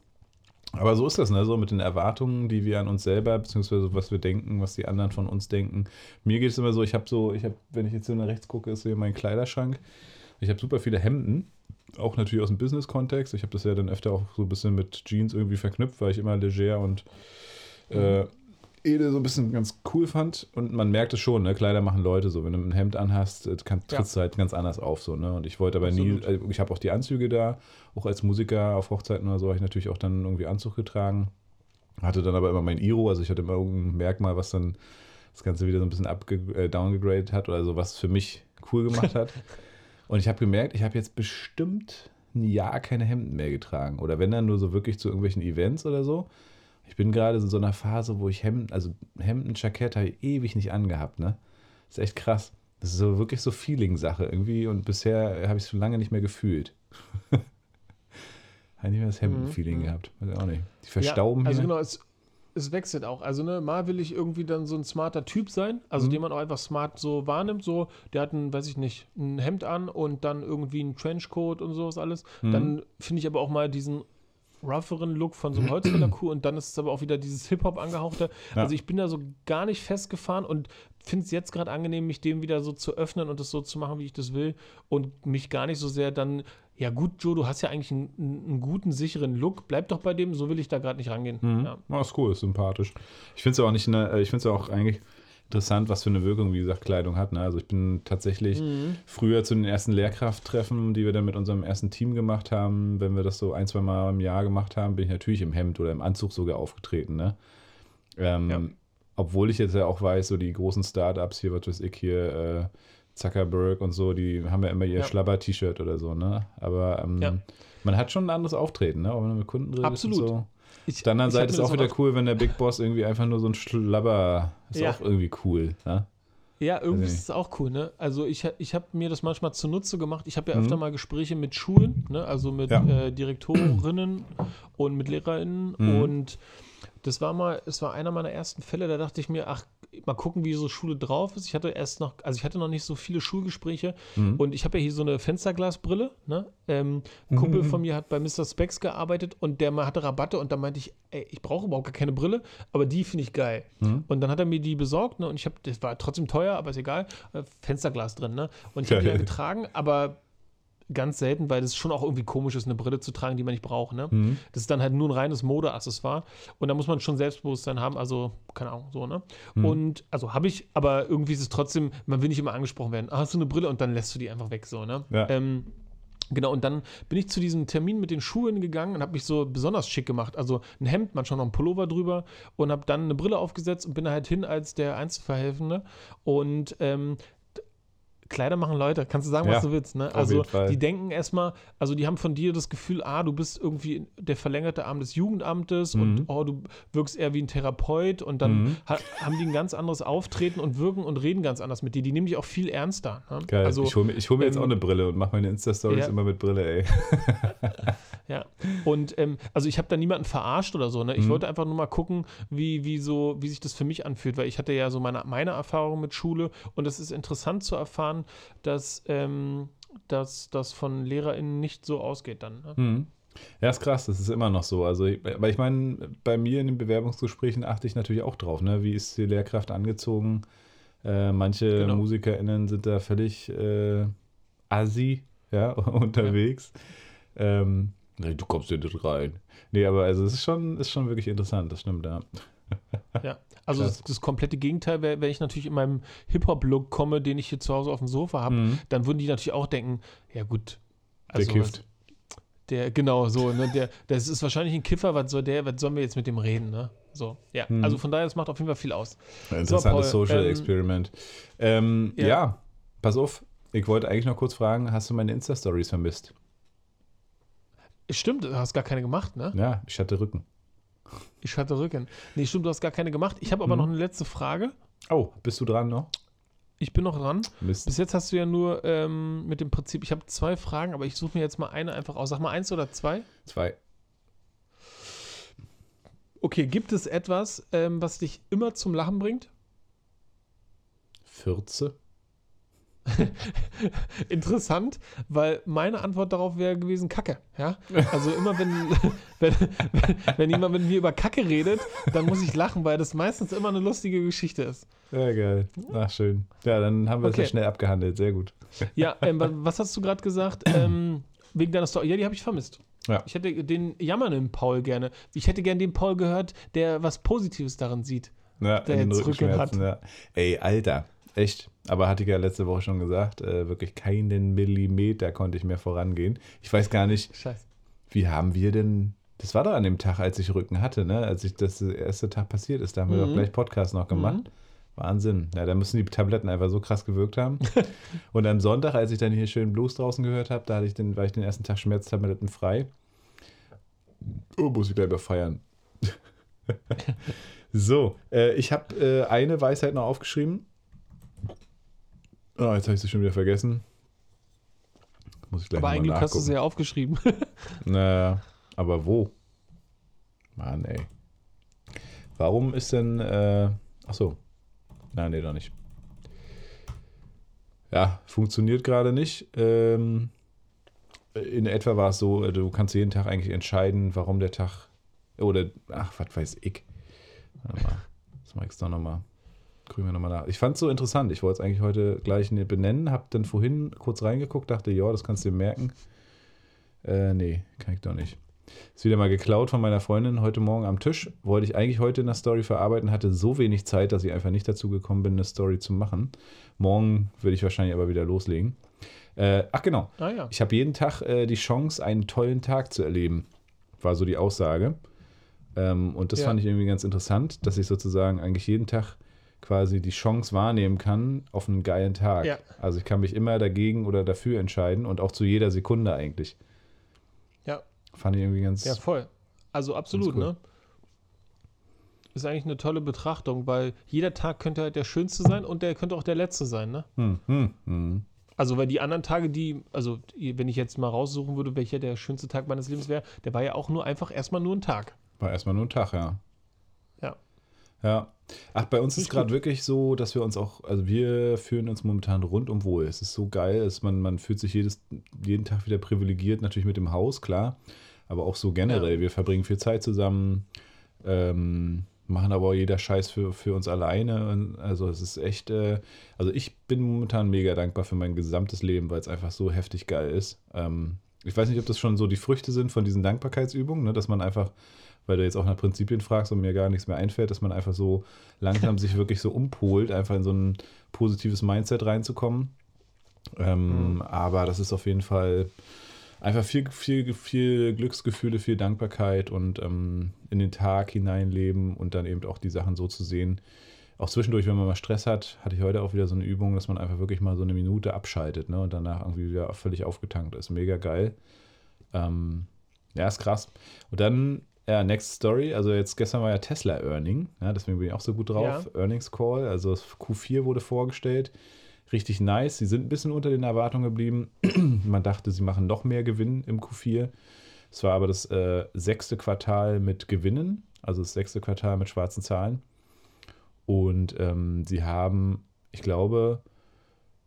Aber so ist das, ne? So mit den Erwartungen, die wir an uns selber, beziehungsweise was wir denken, was die anderen von uns denken. Mir geht es immer so, ich habe so, ich habe, wenn ich jetzt hier nach rechts gucke, ist hier mein Kleiderschrank. Ich habe super viele Hemden, auch natürlich aus dem Business-Kontext. Ich habe das ja dann öfter auch so ein bisschen mit Jeans irgendwie verknüpft, weil ich immer leger und äh, Ede so ein bisschen ganz cool fand. Und man merkt es schon, ne? Kleider machen Leute so. Wenn du ein Hemd anhast, äh, kann, trittst ja. du halt ganz anders auf. So, ne? Und ich wollte aber Absolut. nie, äh, ich habe auch die Anzüge da, auch als Musiker auf Hochzeiten oder so, habe ich natürlich auch dann irgendwie Anzug getragen. Hatte dann aber immer mein Iro, also ich hatte immer irgendein Merkmal, was dann das Ganze wieder so ein bisschen äh, downgegradet hat oder so, was für mich cool gemacht hat. Und ich habe gemerkt, ich habe jetzt bestimmt ein Jahr keine Hemden mehr getragen. Oder wenn dann nur so wirklich zu irgendwelchen Events oder so. Ich bin gerade in so einer Phase, wo ich Hemden, also Hemden, Jackett habe ich ewig nicht angehabt, ne? Das ist echt krass. Das ist so wirklich so Feeling-Sache irgendwie und bisher habe ich es schon lange nicht mehr gefühlt. habe nicht mehr das Hemden-Feeling mhm. gehabt. Weiß auch nicht. Die verstauben ja, also hier. genau, es, es wechselt auch. Also, ne, mal will ich irgendwie dann so ein smarter Typ sein, also mhm. den man auch einfach smart so wahrnimmt. So, der hat ein, weiß ich nicht, ein Hemd an und dann irgendwie ein Trenchcoat und sowas alles. Mhm. Dann finde ich aber auch mal diesen rougheren Look von so einem Holzfällerkuh und dann ist es aber auch wieder dieses Hip-Hop angehauchte. Ja. Also ich bin da so gar nicht festgefahren und finde es jetzt gerade angenehm, mich dem wieder so zu öffnen und das so zu machen, wie ich das will und mich gar nicht so sehr dann, ja gut, Joe, du hast ja eigentlich einen, einen guten, sicheren Look, bleib doch bei dem, so will ich da gerade nicht rangehen. Mhm. Ja. Oh, ist cool, ist sympathisch. Ich finde es ja auch nicht, eine, ich finde es ja auch eigentlich interessant, was für eine Wirkung, wie gesagt, Kleidung hat. Ne? Also ich bin tatsächlich mhm. früher zu den ersten Lehrkrafttreffen, die wir dann mit unserem ersten Team gemacht haben, wenn wir das so ein, zwei Mal im Jahr gemacht haben, bin ich natürlich im Hemd oder im Anzug sogar aufgetreten. Ne? Ähm, ja. Obwohl ich jetzt ja auch weiß, so die großen Startups hier, was weiß ich hier, äh, Zuckerberg und so, die haben ja immer ihr ja. Schlabber-T-Shirt oder so, ne? Aber ähm, ja. man hat schon ein anderes Auftreten, ne? Auch wenn man mit Kunden redet Absolut. so. Ich, Auf der anderen Seite ist es auch wieder cool, wenn der Big Boss irgendwie einfach nur so ein Schlabber ist ja. auch irgendwie cool. Ja, ja irgendwie ist es auch cool, ne? Also ich, ich habe mir das manchmal zunutze gemacht. Ich habe ja mhm. öfter mal Gespräche mit Schulen, ne? Also mit ja. äh, Direktorinnen und mit LehrerInnen mhm. und das war mal, es war einer meiner ersten Fälle, da dachte ich mir, ach, mal gucken, wie so Schule drauf ist. Ich hatte erst noch, also ich hatte noch nicht so viele Schulgespräche mhm. und ich habe ja hier so eine Fensterglasbrille. Ne? Ähm, ein Kumpel mhm. von mir hat bei Mr. Specs gearbeitet und der hatte Rabatte und da meinte ich, ey, ich brauche überhaupt gar keine Brille, aber die finde ich geil. Mhm. Und dann hat er mir die besorgt ne? und ich habe, das war trotzdem teuer, aber ist egal, äh, Fensterglas drin. Ne? Und ich habe die ja getragen, aber ganz selten, weil es schon auch irgendwie komisch ist, eine Brille zu tragen, die man nicht braucht. Ne? Mhm. Das ist dann halt nur ein reines Modeaccessoire und da muss man schon Selbstbewusstsein haben, also keine Ahnung, so, ne? Mhm. Und also habe ich, aber irgendwie ist es trotzdem, man will nicht immer angesprochen werden, ah, hast du eine Brille und dann lässt du die einfach weg, so, ne? Ja. Ähm, Genau, und dann bin ich zu diesem Termin mit den Schuhen gegangen und habe mich so besonders schick gemacht. Also ein Hemd, manchmal noch ein Pullover drüber und habe dann eine Brille aufgesetzt und bin halt hin als der Einzelverhelfende. Und ähm, Kleider machen Leute, kannst du sagen, Ja, was du willst, ne? Also die denken erstmal, also die haben von dir das Gefühl, ah, du bist irgendwie der verlängerte Arm des Jugendamtes und Mhm. oh, du wirkst eher wie ein Therapeut und dann Mhm. ha haben die ein ganz anderes Auftreten und wirken und reden ganz anders mit dir. Die nehmen dich auch viel ernster. Ne? Geil. Also, ich hole mir, hol mir jetzt ähm, auch eine Brille und mache meine Insta-Stories ja. immer mit Brille, ey. Ja, und ähm, also ich habe da niemanden verarscht oder so, ne? Ich Mhm. wollte einfach nur mal gucken, wie, wie, so, wie sich das für mich anfühlt, weil ich hatte ja so meine, meine Erfahrung mit Schule und es ist interessant zu erfahren, dass, ähm, dass das von LehrerInnen nicht so ausgeht dann. Ne? Mhm. Ja, ist krass, das ist immer noch so. Also, ich- aber ich meine, bei mir in den Bewerbungsgesprächen achte ich natürlich auch drauf, ne? Wie ist die Lehrkraft angezogen? Äh, manche Genau. MusikerInnen sind da völlig äh, assi, ja, unterwegs. Ähm, nee, du kommst hier nicht rein. Nee, aber also es ist schon, ist schon wirklich interessant, das stimmt, ja. Ja, also das, das komplette Gegenteil wäre, wenn ich natürlich in meinem Hip-Hop-Look komme, den ich hier zu Hause auf dem Sofa habe, Mhm. dann würden die natürlich auch denken, ja gut. Der kifft. Der, genau, so, ne, der, das ist wahrscheinlich ein Kiffer, was soll der, was sollen wir jetzt mit dem reden, ne? So, ja, Mhm. also von daher, das macht auf jeden Fall viel aus. Interessantes Paul, Social ähm, Experiment. Ähm, ja. ja. pass auf. Ich wollte eigentlich noch kurz fragen, hast du meine Insta-Stories vermisst? Stimmt, du hast gar keine gemacht, ne? Ja, ich hatte Rücken. Ich hatte Rücken. Nee, stimmt, du hast gar keine gemacht. Ich habe aber Mhm. noch eine letzte Frage. Oh, bist du dran noch? Ich bin noch dran. Mist. Bis jetzt hast du ja nur ähm, mit dem Prinzip, ich habe zwei Fragen, aber ich suche mir jetzt mal eine einfach aus. Sag mal eins oder zwei. Zwei. Okay, gibt es etwas, ähm, was dich immer zum Lachen bringt? Fürze? Interessant, weil meine Antwort darauf wäre gewesen Kacke. Ja? Also immer wenn, wenn, wenn, jemand mit mir über Kacke redet, dann muss ich lachen, weil das meistens immer eine lustige Geschichte ist. Ja, geil. Ach, schön. Ja, dann haben wir es Okay. ja schnell abgehandelt. Sehr gut. Ja, ähm, wa- was hast du gerade gesagt? Ähm, wegen deiner Story. Ja, die habe ich vermisst. Ja. Ich hätte den jammernden Paul gerne. Ich hätte gern den Paul gehört, der was Positives darin sieht. Ja, Der in den Rückenschmerzen, ja. Ey, Alter. Echt. Aber hatte ich ja letzte Woche schon gesagt, äh, wirklich keinen Millimeter konnte ich mehr vorangehen. Ich weiß gar nicht, Scheiße. wie haben wir denn. Das war doch an dem Tag, als ich Rücken hatte, ne? Als ich das erste Tag passiert ist. Da haben wir Mhm. doch gleich Podcast noch gemacht. Wahnsinn. Ja, da müssen die Tabletten einfach so krass gewirkt haben. Und am Sonntag, als ich dann hier schön Blues draußen gehört habe, da hatte ich den, war ich den ersten Tag Schmerztabletten frei. Oh, muss ich gleich feiern. so, äh, ich habe äh, eine Weisheit noch aufgeschrieben. Oh, jetzt habe ich sie schon wieder vergessen. Muss ich gleich Aber eigentlich hast du sie ja aufgeschrieben. Na, aber wo? Mann, ey. Warum ist denn, äh, ach so. Nein, nee, doch nicht. Ja, funktioniert gerade nicht. Ähm, in etwa war es so, äh, du kannst jeden Tag eigentlich entscheiden, warum der Tag, oder, ach, was weiß ich. Warte mal, das mach ich doch nochmal. Grüßen wir nochmal nach. Ich fand es so interessant. Ich wollte es eigentlich heute gleich ne- benennen, hab dann vorhin kurz reingeguckt, dachte, ja, das kannst du dir merken. Äh, nee, kann ich doch nicht. Ist wieder mal geklaut von meiner Freundin heute Morgen am Tisch. Wollte ich eigentlich heute in der Story verarbeiten, hatte so wenig Zeit, dass ich einfach nicht dazu gekommen bin, eine Story zu machen. Morgen würde ich wahrscheinlich aber wieder loslegen. Äh, ach genau, ah ja. ich habe jeden Tag äh, die Chance, einen tollen Tag zu erleben. War so die Aussage. Ähm, und das Ja. fand ich irgendwie ganz interessant, dass ich sozusagen eigentlich jeden Tag quasi die Chance wahrnehmen kann auf einen geilen Tag. Ja. Also ich kann mich immer dagegen oder dafür entscheiden und auch zu jeder Sekunde eigentlich. Ja. Fand ich irgendwie ganz. Ja, voll. Also absolut, cool. ne? Ist eigentlich eine tolle Betrachtung, weil jeder Tag könnte halt der schönste sein und der könnte auch der letzte sein, ne? Hm, hm, hm. Also, weil die anderen Tage, die, also wenn ich jetzt mal raussuchen würde, welcher der schönste Tag meines Lebens wäre, der war ja auch nur einfach erstmal nur ein Tag. War erstmal nur ein Tag, ja. Ja. Ja. Ach, bei uns ist gerade wirklich so, dass wir uns auch, also wir fühlen uns momentan rundum wohl. Es ist so geil, dass man, man fühlt sich jedes, jeden Tag wieder privilegiert, natürlich mit dem Haus, klar, aber auch so generell. Ja. Wir verbringen viel Zeit zusammen, ähm, machen aber auch jeder Scheiß für, für uns alleine. Und also es ist echt, äh, also ich bin momentan mega dankbar für mein gesamtes Leben, weil es einfach so heftig geil ist. Ähm, ich weiß nicht, ob das schon so die Früchte sind von diesen Dankbarkeitsübungen, ne, dass man einfach weil du jetzt auch nach Prinzipien fragst und mir gar nichts mehr einfällt, dass man einfach so langsam sich wirklich so umpolt, einfach in so ein positives Mindset reinzukommen. Ähm, Mhm. Aber das ist auf jeden Fall einfach viel, viel, viel Glücksgefühle, viel Dankbarkeit und ähm, in den Tag hineinleben und dann eben auch die Sachen so zu sehen. Auch zwischendurch, wenn man mal Stress hat, hatte ich heute auch wieder so eine Übung, dass man einfach wirklich mal so eine Minute abschaltet ne, und danach irgendwie wieder völlig aufgetankt ist. Mega geil. Ähm, ja, ist krass. Und dann, ja, Next Story. Also jetzt gestern war ja Tesla Earning. Ja, deswegen bin ich auch so gut drauf. Ja. Earnings Call. Also das Q4 wurde vorgestellt. Richtig nice. Sie sind ein bisschen unter den Erwartungen geblieben. man dachte, sie machen noch mehr Gewinn im Q4. Es war aber das äh, sechste Quartal mit Gewinnen. Also das sechste Quartal mit schwarzen Zahlen. Und ähm, sie haben, ich glaube,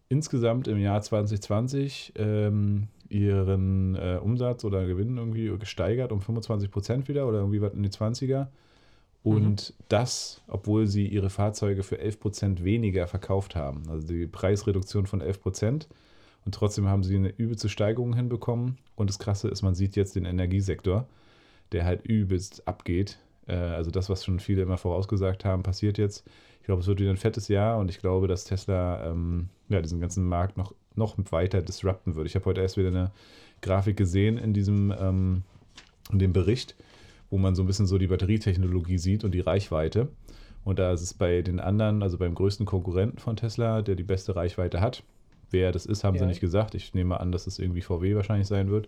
insgesamt im Jahr 2020 ähm, ihren äh, Umsatz oder Gewinn irgendwie gesteigert um 25 Prozent wieder oder irgendwie was in die 20er. Und mhm. das, obwohl sie ihre Fahrzeuge für 11 Prozent weniger verkauft haben. Also die Preisreduktion von 11 Prozent. Und trotzdem haben sie eine übelste Steigerung hinbekommen. Und das Krasse ist, man sieht jetzt den Energiesektor, der halt übelst abgeht. Äh, also das, was schon viele immer vorausgesagt haben, passiert jetzt. Ich glaube, es wird wieder ein fettes Jahr und ich glaube, dass Tesla ähm, ja, diesen ganzen Markt noch, noch weiter disrupten wird. Ich habe heute erst wieder eine Grafik gesehen in diesem ähm, in dem Bericht, wo man so ein bisschen so die Batterietechnologie sieht und die Reichweite. Und da ist es bei den anderen, also beim größten Konkurrenten von Tesla, der die beste Reichweite hat. Wer das ist, haben ja. sie nicht gesagt. Ich nehme an, dass es irgendwie VW wahrscheinlich sein wird.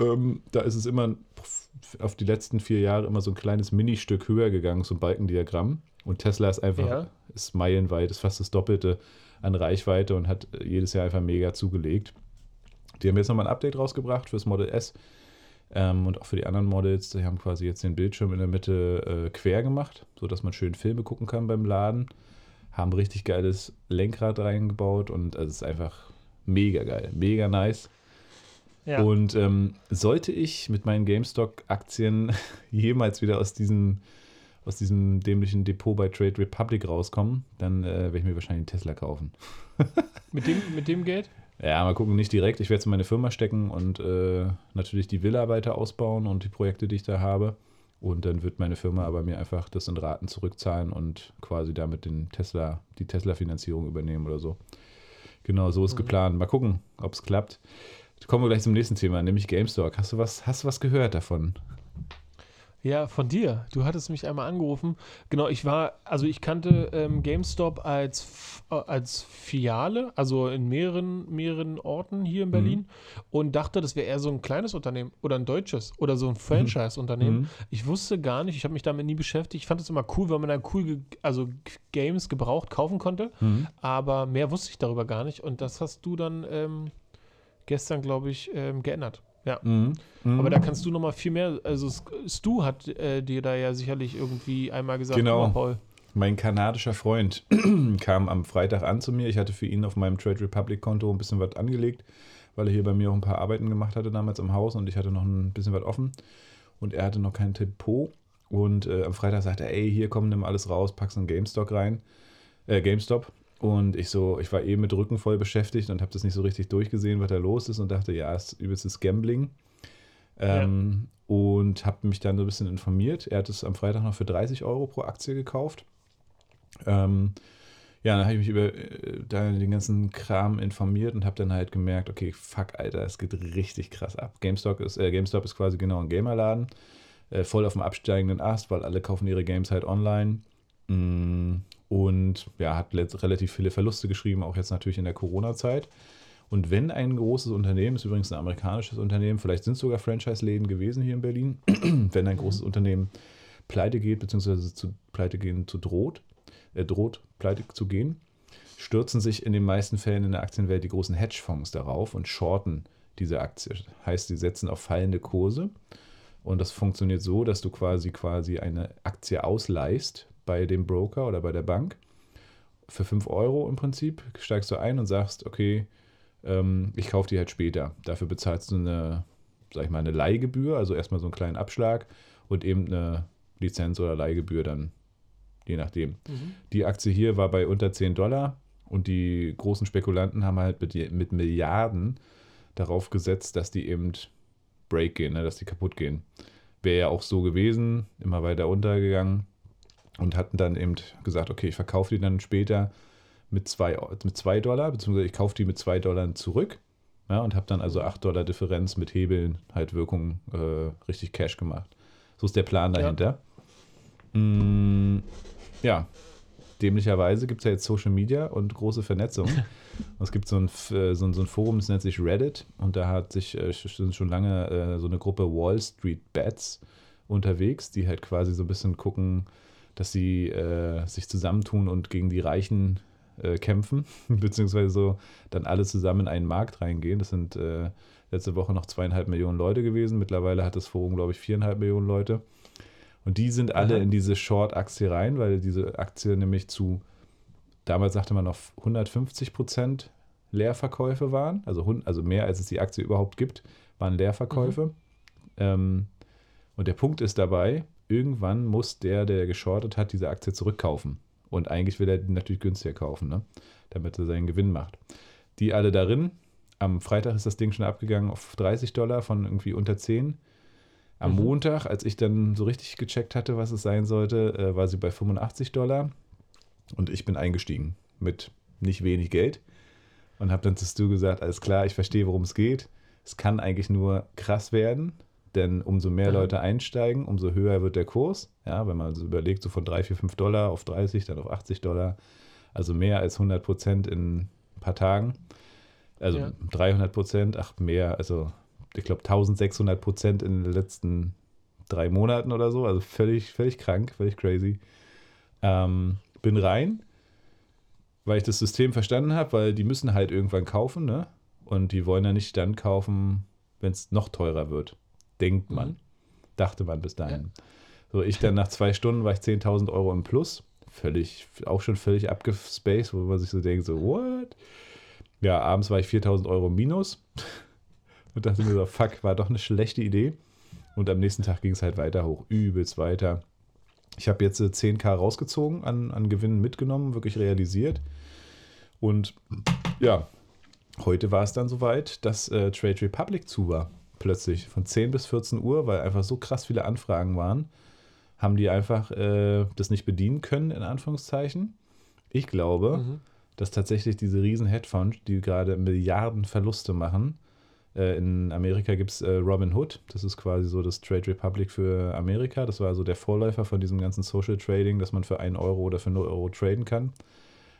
Ähm, da ist es immer auf die letzten vier Jahre immer so ein kleines Ministück höher gegangen, so ein Balkendiagramm. Und Tesla ist einfach, ja. ist meilenweit, ist fast das Doppelte an Reichweite und hat jedes Jahr einfach mega zugelegt. Die haben jetzt nochmal ein Update rausgebracht fürs Model S ähm, und auch für die anderen Models. Die haben quasi jetzt den Bildschirm in der Mitte äh, quer gemacht, sodass man schön Filme gucken kann beim Laden. Haben richtig geiles Lenkrad reingebaut und also es ist einfach mega geil, mega nice. Ja. Und ähm, sollte ich mit meinen GameStop-Aktien jemals wieder aus diesem, aus diesem dämlichen Depot bei Trade Republic rauskommen, dann äh, werde ich mir wahrscheinlich einen Tesla kaufen. mit, dem, mit dem Geld? Ja, mal gucken, nicht direkt. Ich werde es in meine Firma stecken und äh, natürlich die Villa weiter ausbauen und die Projekte, die ich da habe. Und dann wird meine Firma aber mir einfach das in Raten zurückzahlen und quasi damit den Tesla, die Tesla-Finanzierung übernehmen oder so. Genau, so ist mhm. geplant. Mal gucken, ob es klappt. Kommen wir gleich zum nächsten Thema, nämlich GameStop. Hast du was, hast du was gehört davon? Ja, von dir. Du hattest mich einmal angerufen. Genau, ich war, also ich kannte ähm, GameStop als, äh, als Filiale, also in mehreren, mehreren Orten hier in mhm. Berlin mhm. und dachte, das wäre eher so ein kleines Unternehmen oder ein deutsches oder so ein Franchise-Unternehmen. Mhm. Ich wusste gar nicht, ich habe mich damit nie beschäftigt. Ich fand es immer cool, weil man dann cool, also Games gebraucht kaufen konnte, mhm. aber mehr wusste ich darüber gar nicht und das hast du dann ähm, gestern, glaube ich, ähm, geändert. Ja. Mhm. Mhm. Aber da kannst du noch mal viel mehr. Also Stu hat äh, dir da ja sicherlich irgendwie einmal gesagt, genau. Paul. Mein kanadischer Freund kam am Freitag an zu mir. Ich hatte für ihn auf meinem Trade Republic Konto ein bisschen was angelegt, weil er hier bei mir auch ein paar Arbeiten gemacht hatte damals im Haus und ich hatte noch ein bisschen was offen und er hatte noch kein Depot. Und äh, am Freitag sagte er, ey, hier komm, nimm alles raus, packst einen GameStop rein, äh, GameStop und ich so, ich war eben mit Rücken voll beschäftigt und habe das nicht so richtig durchgesehen, was da los ist und dachte, ja, es ist übelstes Gambling. Ähm, ja. Und habe mich dann so ein bisschen informiert. Er hat es am Freitag noch für 30 Euro pro Aktie gekauft. Ähm, ja, dann habe ich mich über äh, den ganzen Kram informiert und habe dann halt gemerkt, okay, fuck, Alter, es geht richtig krass ab. GameStop ist, äh, GameStop ist quasi genau ein Gamerladen, äh, voll auf dem absteigenden Ast, weil alle kaufen ihre Games halt online. Mm, und ja, hat relativ viele Verluste geschrieben, auch jetzt natürlich in der Corona-Zeit. Und wenn ein großes Unternehmen, ist übrigens ein amerikanisches Unternehmen, vielleicht sind es sogar Franchise-Läden gewesen hier in Berlin, wenn ein großes. Unternehmen pleite geht, beziehungsweise zu pleite gehen zu droht, äh, droht, pleite zu gehen, stürzen sich in den meisten Fällen in der Aktienwelt die großen Hedgefonds darauf und shorten diese Aktie. Heißt, sie setzen auf fallende Kurse. Und das funktioniert so, dass du quasi quasi eine Aktie ausleihst bei dem Broker oder bei der Bank. Für 5 Euro im Prinzip steigst du ein und sagst, okay, ähm, ich kaufe die halt später. Dafür bezahlst du eine, sag ich mal, eine Leihgebühr, also erstmal so einen kleinen Abschlag und eben eine Lizenz- oder Leihgebühr dann, je nachdem. Mhm. Die Aktie hier war bei unter 10 Dollar und die großen Spekulanten haben halt mit, mit Milliarden darauf gesetzt, dass die eben break gehen, ne, dass die kaputt gehen. Wäre ja auch so gewesen, immer weiter untergegangen und hatten dann eben gesagt, okay, ich verkaufe die dann später mit 2 mit zwei Dollar, beziehungsweise ich kaufe die mit 2 Dollar zurück ja, und habe dann also 8 Dollar Differenz mit Hebeln halt Wirkung äh, richtig Cash gemacht. So ist der Plan dahinter. Ja. Mm, ja. dämlicherweise gibt es ja jetzt Social Media und große Vernetzung. es gibt so ein, äh, so, ein, so ein Forum, das nennt sich Reddit und da hat sich äh, schon lange äh, so eine Gruppe Wall Street Bats unterwegs, die halt quasi so ein bisschen gucken, dass sie äh, sich zusammentun und gegen die Reichen äh, kämpfen, beziehungsweise so dann alle zusammen in einen Markt reingehen. Das sind äh, letzte Woche noch zweieinhalb Millionen Leute gewesen. Mittlerweile hat das Forum, glaube ich, viereinhalb Millionen Leute. Und die sind alle Aha. in diese Short-Aktie rein, weil diese Aktie nämlich zu, damals sagte man auf 150 Prozent Leerverkäufe waren. Also, also mehr als es die Aktie überhaupt gibt, waren Leerverkäufe. Mhm. Ähm, und der Punkt ist dabei, irgendwann muss der, der geschortet hat, diese Aktie zurückkaufen. Und eigentlich will er die natürlich günstiger kaufen, ne? damit er seinen Gewinn macht. Die alle darin. Am Freitag ist das Ding schon abgegangen auf 30 Dollar von irgendwie unter 10. Am mhm. Montag, als ich dann so richtig gecheckt hatte, was es sein sollte, äh, war sie bei 85 Dollar. Und ich bin eingestiegen mit nicht wenig Geld. Und habe dann zu Stu gesagt, alles klar, ich verstehe, worum es geht. Es kann eigentlich nur krass werden. Denn umso mehr ja. Leute einsteigen, umso höher wird der Kurs. Ja, wenn man so überlegt, so von 3, 4, 5 Dollar auf 30, dann auf 80 Dollar. Also mehr als 100 Prozent in ein paar Tagen. Also ja. 300 Prozent, ach mehr, also ich glaube 1600 Prozent in den letzten drei Monaten oder so. Also völlig, völlig krank, völlig crazy. Ähm, bin rein, weil ich das System verstanden habe, weil die müssen halt irgendwann kaufen, ne? Und die wollen ja nicht dann kaufen, wenn es noch teurer wird denkt man. Mhm. Dachte man bis dahin. Ja. So, ich dann nach zwei Stunden war ich 10.000 Euro im Plus. Völlig, auch schon völlig abgespaced, wo man sich so denkt, so, what? Ja, abends war ich 4.000 Euro minus und dachte mir so, fuck, war doch eine schlechte Idee. Und am nächsten Tag ging es halt weiter hoch, übelst weiter. Ich habe jetzt 10k äh, rausgezogen, an, an Gewinnen mitgenommen, wirklich realisiert. Und ja, heute war es dann soweit, dass äh, Trade Republic zu war plötzlich von 10 bis 14 Uhr, weil einfach so krass viele Anfragen waren, haben die einfach äh, das nicht bedienen können, in Anführungszeichen. Ich glaube, mhm. dass tatsächlich diese riesen Headphones, die gerade Milliarden Verluste machen, äh, in Amerika gibt es äh, Robin Hood, das ist quasi so das Trade Republic für Amerika. Das war so der Vorläufer von diesem ganzen Social Trading, dass man für 1 Euro oder für 0 Euro traden kann.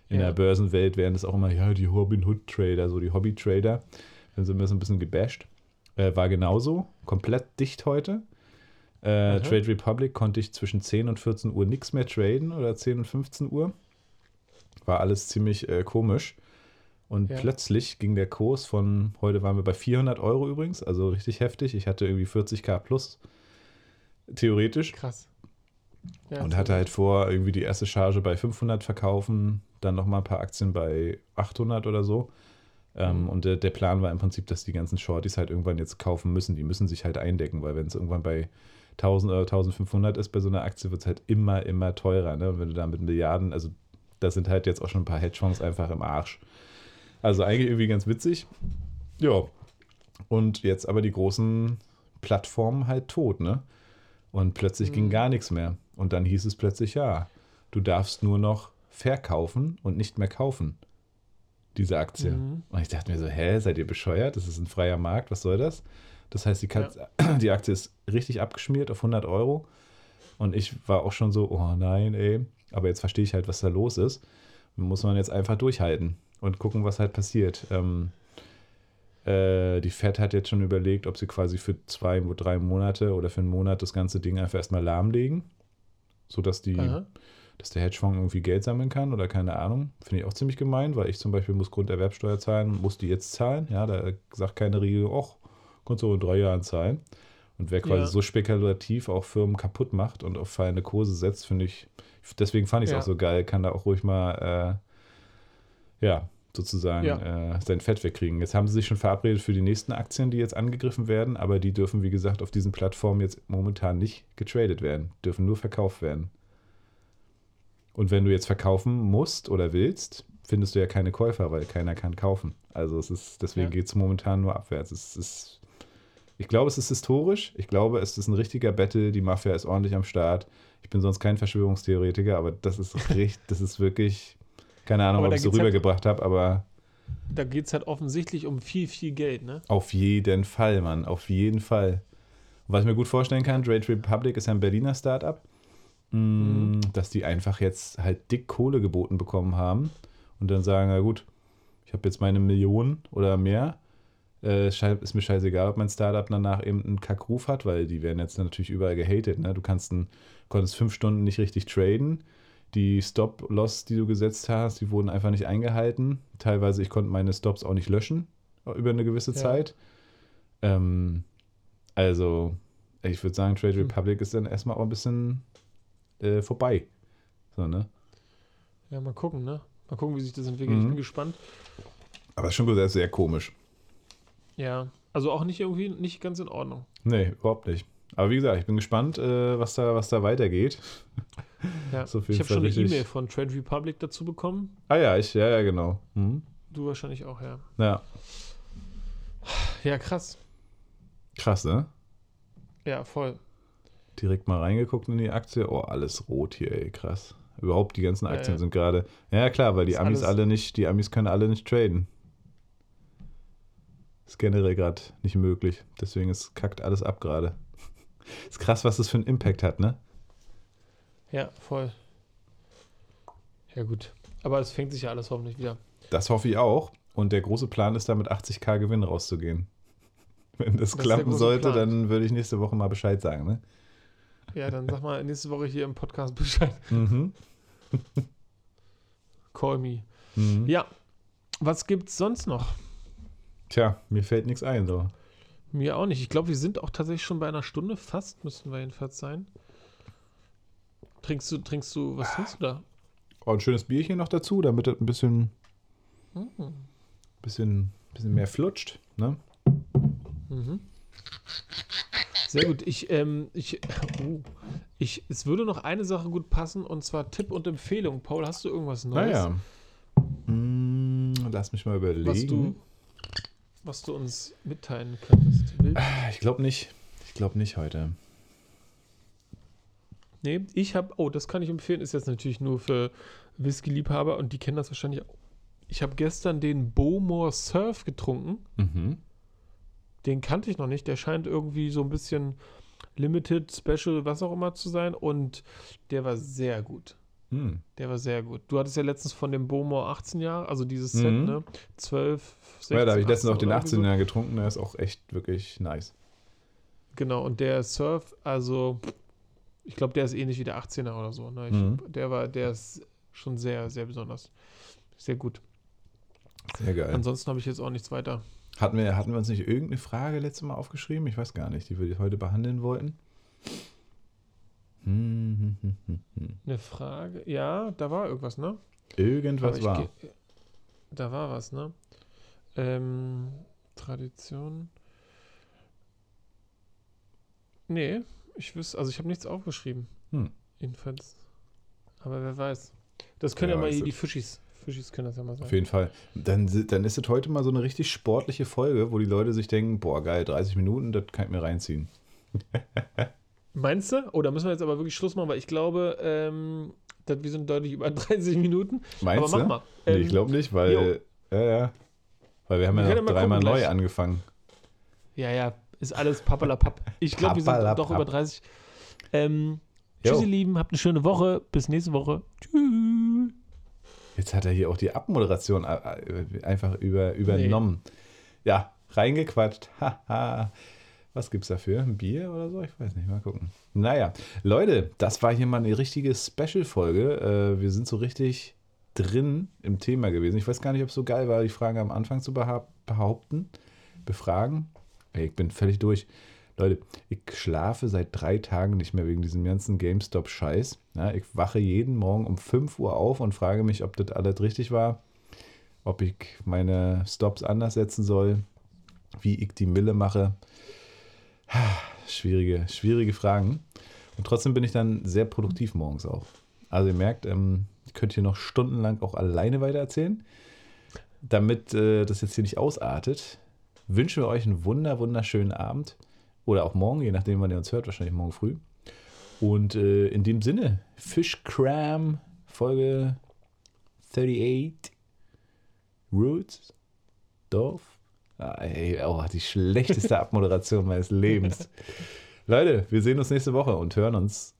In ja. der Börsenwelt werden es auch immer, ja, die Robin Hood Trader, so die Hobby Trader. Dann sind wir so ein bisschen gebasht. Äh, war genauso, komplett dicht heute. Äh, Trade Republic konnte ich zwischen 10 und 14 Uhr nichts mehr traden oder 10 und 15 Uhr. War alles ziemlich äh, komisch. Und ja. plötzlich ging der Kurs von, heute waren wir bei 400 Euro übrigens, also richtig heftig. Ich hatte irgendwie 40k plus, theoretisch. Krass. Ja, und hatte halt vor, irgendwie die erste Charge bei 500 verkaufen, dann nochmal ein paar Aktien bei 800 oder so. Ähm, und der, der, Plan war im Prinzip, dass die ganzen Shorties halt irgendwann jetzt kaufen müssen. Die müssen sich halt eindecken, weil wenn es irgendwann bei 1000 oder 1500 ist bei so einer Aktie, wird es halt immer, immer teurer. Ne? Und wenn du da mit Milliarden, also da sind halt jetzt auch schon ein paar Hedgefonds einfach im Arsch. Also eigentlich irgendwie ganz witzig. Ja. Und jetzt aber die großen Plattformen halt tot, ne? Und plötzlich mhm. ging gar nichts mehr. Und dann hieß es plötzlich, ja, du darfst nur noch verkaufen und nicht mehr kaufen diese Aktie. Mhm. Und ich dachte mir so, hä, seid ihr bescheuert? Das ist ein freier Markt, was soll das? Das heißt, die, ja. die Aktie ist richtig abgeschmiert auf 100 Euro. Und ich war auch schon so, oh nein, ey. Aber jetzt verstehe ich halt, was da los ist. Muss man jetzt einfach durchhalten und gucken, was halt passiert. Ähm, äh, die Fed hat jetzt schon überlegt, ob sie quasi für zwei, drei Monate oder für einen Monat das ganze Ding einfach erstmal lahmlegen, sodass die Aha dass der Hedgefonds irgendwie Geld sammeln kann oder keine Ahnung. Finde ich auch ziemlich gemein, weil ich zum Beispiel muss Grunderwerbsteuer zahlen, muss die jetzt zahlen. Ja, da sagt keine Regel, ach, kannst du in drei Jahren zahlen. Und wer quasi ja. so spekulativ auch Firmen kaputt macht und auf fallende Kurse setzt, finde ich, deswegen fand ich es ja. auch so geil, kann da auch ruhig mal, äh, ja, sozusagen ja. Äh, sein Fett wegkriegen. Jetzt haben sie sich schon verabredet für die nächsten Aktien, die jetzt angegriffen werden, aber die dürfen, wie gesagt, auf diesen Plattformen jetzt momentan nicht getradet werden, dürfen nur verkauft werden. Und wenn du jetzt verkaufen musst oder willst, findest du ja keine Käufer, weil keiner kann kaufen. Also es ist, deswegen ja. geht es momentan nur abwärts. Es ist, ich glaube, es ist historisch. Ich glaube, es ist ein richtiger Battle. Die Mafia ist ordentlich am Start. Ich bin sonst kein Verschwörungstheoretiker, aber das ist richtig, das ist wirklich, keine Ahnung, ob ich es so halt rübergebracht halt, habe, aber. Da geht es halt offensichtlich um viel, viel Geld, ne? Auf jeden Fall, Mann. Auf jeden Fall. Und was ich mir gut vorstellen kann, Trade Republic ist ja ein Berliner Startup. Mhm. dass die einfach jetzt halt dick Kohle geboten bekommen haben und dann sagen, na gut, ich habe jetzt meine Million oder mehr. Äh, ist mir scheißegal, ob mein Startup danach eben einen Kackruf hat, weil die werden jetzt natürlich überall gehatet. Ne? Du kannst ein, konntest fünf Stunden nicht richtig traden. Die Stop-Loss, die du gesetzt hast, die wurden einfach nicht eingehalten. Teilweise, ich konnte meine Stops auch nicht löschen über eine gewisse ja. Zeit. Ähm, also, ich würde sagen, Trade hm. Republic hm. ist dann erstmal auch ein bisschen äh, vorbei. So, ne? Ja, mal gucken, ne? Mal gucken, wie sich das entwickelt. Mhm. Ich bin gespannt. Aber ist schon sehr, sehr komisch. Ja, also auch nicht irgendwie nicht ganz in Ordnung. Nee, überhaupt nicht. Aber wie gesagt, ich bin gespannt, äh, was, da, was da weitergeht. Ja. so ich habe schon eine E-Mail von Trade Republic dazu bekommen. Ah ja, ich, ja, ja, genau. Mhm. Du wahrscheinlich auch, ja. Ja. Ja, krass. Krass, ne? Ja, voll. Direkt mal reingeguckt in die Aktie. Oh, alles rot hier, ey, krass. Überhaupt die ganzen Aktien ja. sind gerade. Ja, klar, weil die Amis alle nicht, die Amis können alle nicht traden. Ist generell gerade nicht möglich. Deswegen ist kackt alles ab gerade. Ist krass, was das für einen Impact hat, ne? Ja, voll. Ja, gut. Aber es fängt sich ja alles hoffentlich wieder. Das hoffe ich auch. Und der große Plan ist da mit 80k Gewinn rauszugehen. Wenn das, das klappen sollte, Plan. dann würde ich nächste Woche mal Bescheid sagen, ne? Ja, dann sag mal nächste Woche hier im Podcast Bescheid. Mhm. Call me. Mhm. Ja, was gibt's sonst noch? Tja, mir fällt nichts ein, so. Mir auch nicht. Ich glaube, wir sind auch tatsächlich schon bei einer Stunde. Fast müssten wir jedenfalls sein. Trinkst du, trinkst du, was trinkst du da? Oh, ein schönes Bierchen noch dazu, damit es ein bisschen, mhm. bisschen, bisschen mehr flutscht, ne? Mhm. Sehr gut. Ich, ähm, ich, uh, ich, es würde noch eine Sache gut passen und zwar Tipp und Empfehlung. Paul, hast du irgendwas Neues? Naja. Hm, lass mich mal überlegen. Was du, was du uns mitteilen könntest. Ah, ich glaube nicht. Ich glaube nicht heute. Nee, ich habe, oh, das kann ich empfehlen, ist jetzt natürlich nur für Whisky-Liebhaber und die kennen das wahrscheinlich auch. Ich habe gestern den Bowmore Surf getrunken. Mhm. Den kannte ich noch nicht. Der scheint irgendwie so ein bisschen Limited, Special, was auch immer zu sein. Und der war sehr gut. Hm. Der war sehr gut. Du hattest ja letztens von dem Bowmore 18 Jahre, also dieses Set, mhm. ne? 12, 16, Ja, da habe ich letztens auch den 18 Jahre getrunken. Der ist auch echt wirklich nice. Genau, und der Surf, also ich glaube, der ist ähnlich wie der 18er oder so. Ne? Ich, mhm. Der war, der ist schon sehr, sehr besonders. Sehr gut. Sehr geil. Ansonsten habe ich jetzt auch nichts weiter. Hatten wir, hatten wir uns nicht irgendeine Frage letztes Mal aufgeschrieben? Ich weiß gar nicht, die wir heute behandeln wollten. Hm, hm, hm, Eine Frage? Ja, da war irgendwas, ne? Irgendwas war. Da war was, ne? Ähm, Tradition. Nee, ich wüsste, also ich habe nichts aufgeschrieben. Hm. Jedenfalls. Aber wer weiß. Das können ja, ja mal hier die Fischis Fischis können das ja mal sein. Auf jeden Fall. Dann, dann ist es heute mal so eine richtig sportliche Folge, wo die Leute sich denken, boah, geil, 30 Minuten, das kann ich mir reinziehen. Meinst du? Oh, da müssen wir jetzt aber wirklich Schluss machen, weil ich glaube, ähm, wir sind deutlich über 30 Minuten. Meinst aber mach du? mal. Ähm, nee, ich ähm, glaube nicht, weil, ja, ja. Weil wir haben wir ja noch dreimal neu gleich. angefangen. Ja, ja, ist alles pappalapapp. Ich glaube, wir sind doch über 30. Ähm, tschüss, ihr Lieben, habt eine schöne Woche. Bis nächste Woche. Tschüss. Jetzt hat er hier auch die Abmoderation äh, äh, einfach über, übernommen. Nee. Ja, reingequatscht. Haha. Was gibt's dafür? Ein Bier oder so? Ich weiß nicht, mal gucken. Naja, Leute, das war hier mal eine richtige Special-Folge. Äh, wir sind so richtig drin im Thema gewesen. Ich weiß gar nicht, ob es so geil war, die Frage am Anfang zu behaupten, befragen. Ich bin völlig durch. Leute, ich schlafe seit drei Tagen nicht mehr wegen diesem ganzen GameStop-Scheiß. Ja, ich wache jeden Morgen um 5 Uhr auf und frage mich, ob das alles richtig war, ob ich meine Stops anders setzen soll, wie ich die Mille mache. Schwierige, schwierige Fragen. Und trotzdem bin ich dann sehr produktiv morgens auch. Also ihr merkt, ähm, ich könnte hier noch stundenlang auch alleine weitererzählen. Damit äh, das jetzt hier nicht ausartet, wünschen wir euch einen wunder, wunderschönen Abend. Oder auch morgen, je nachdem, wann ihr uns hört, wahrscheinlich morgen früh. Und äh, in dem Sinne, Fish Cram, Folge 38, Roots, Dorf. Ah, ey, oh, die schlechteste Abmoderation meines Lebens. Leute, wir sehen uns nächste Woche und hören uns.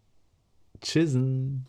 Tschüssen.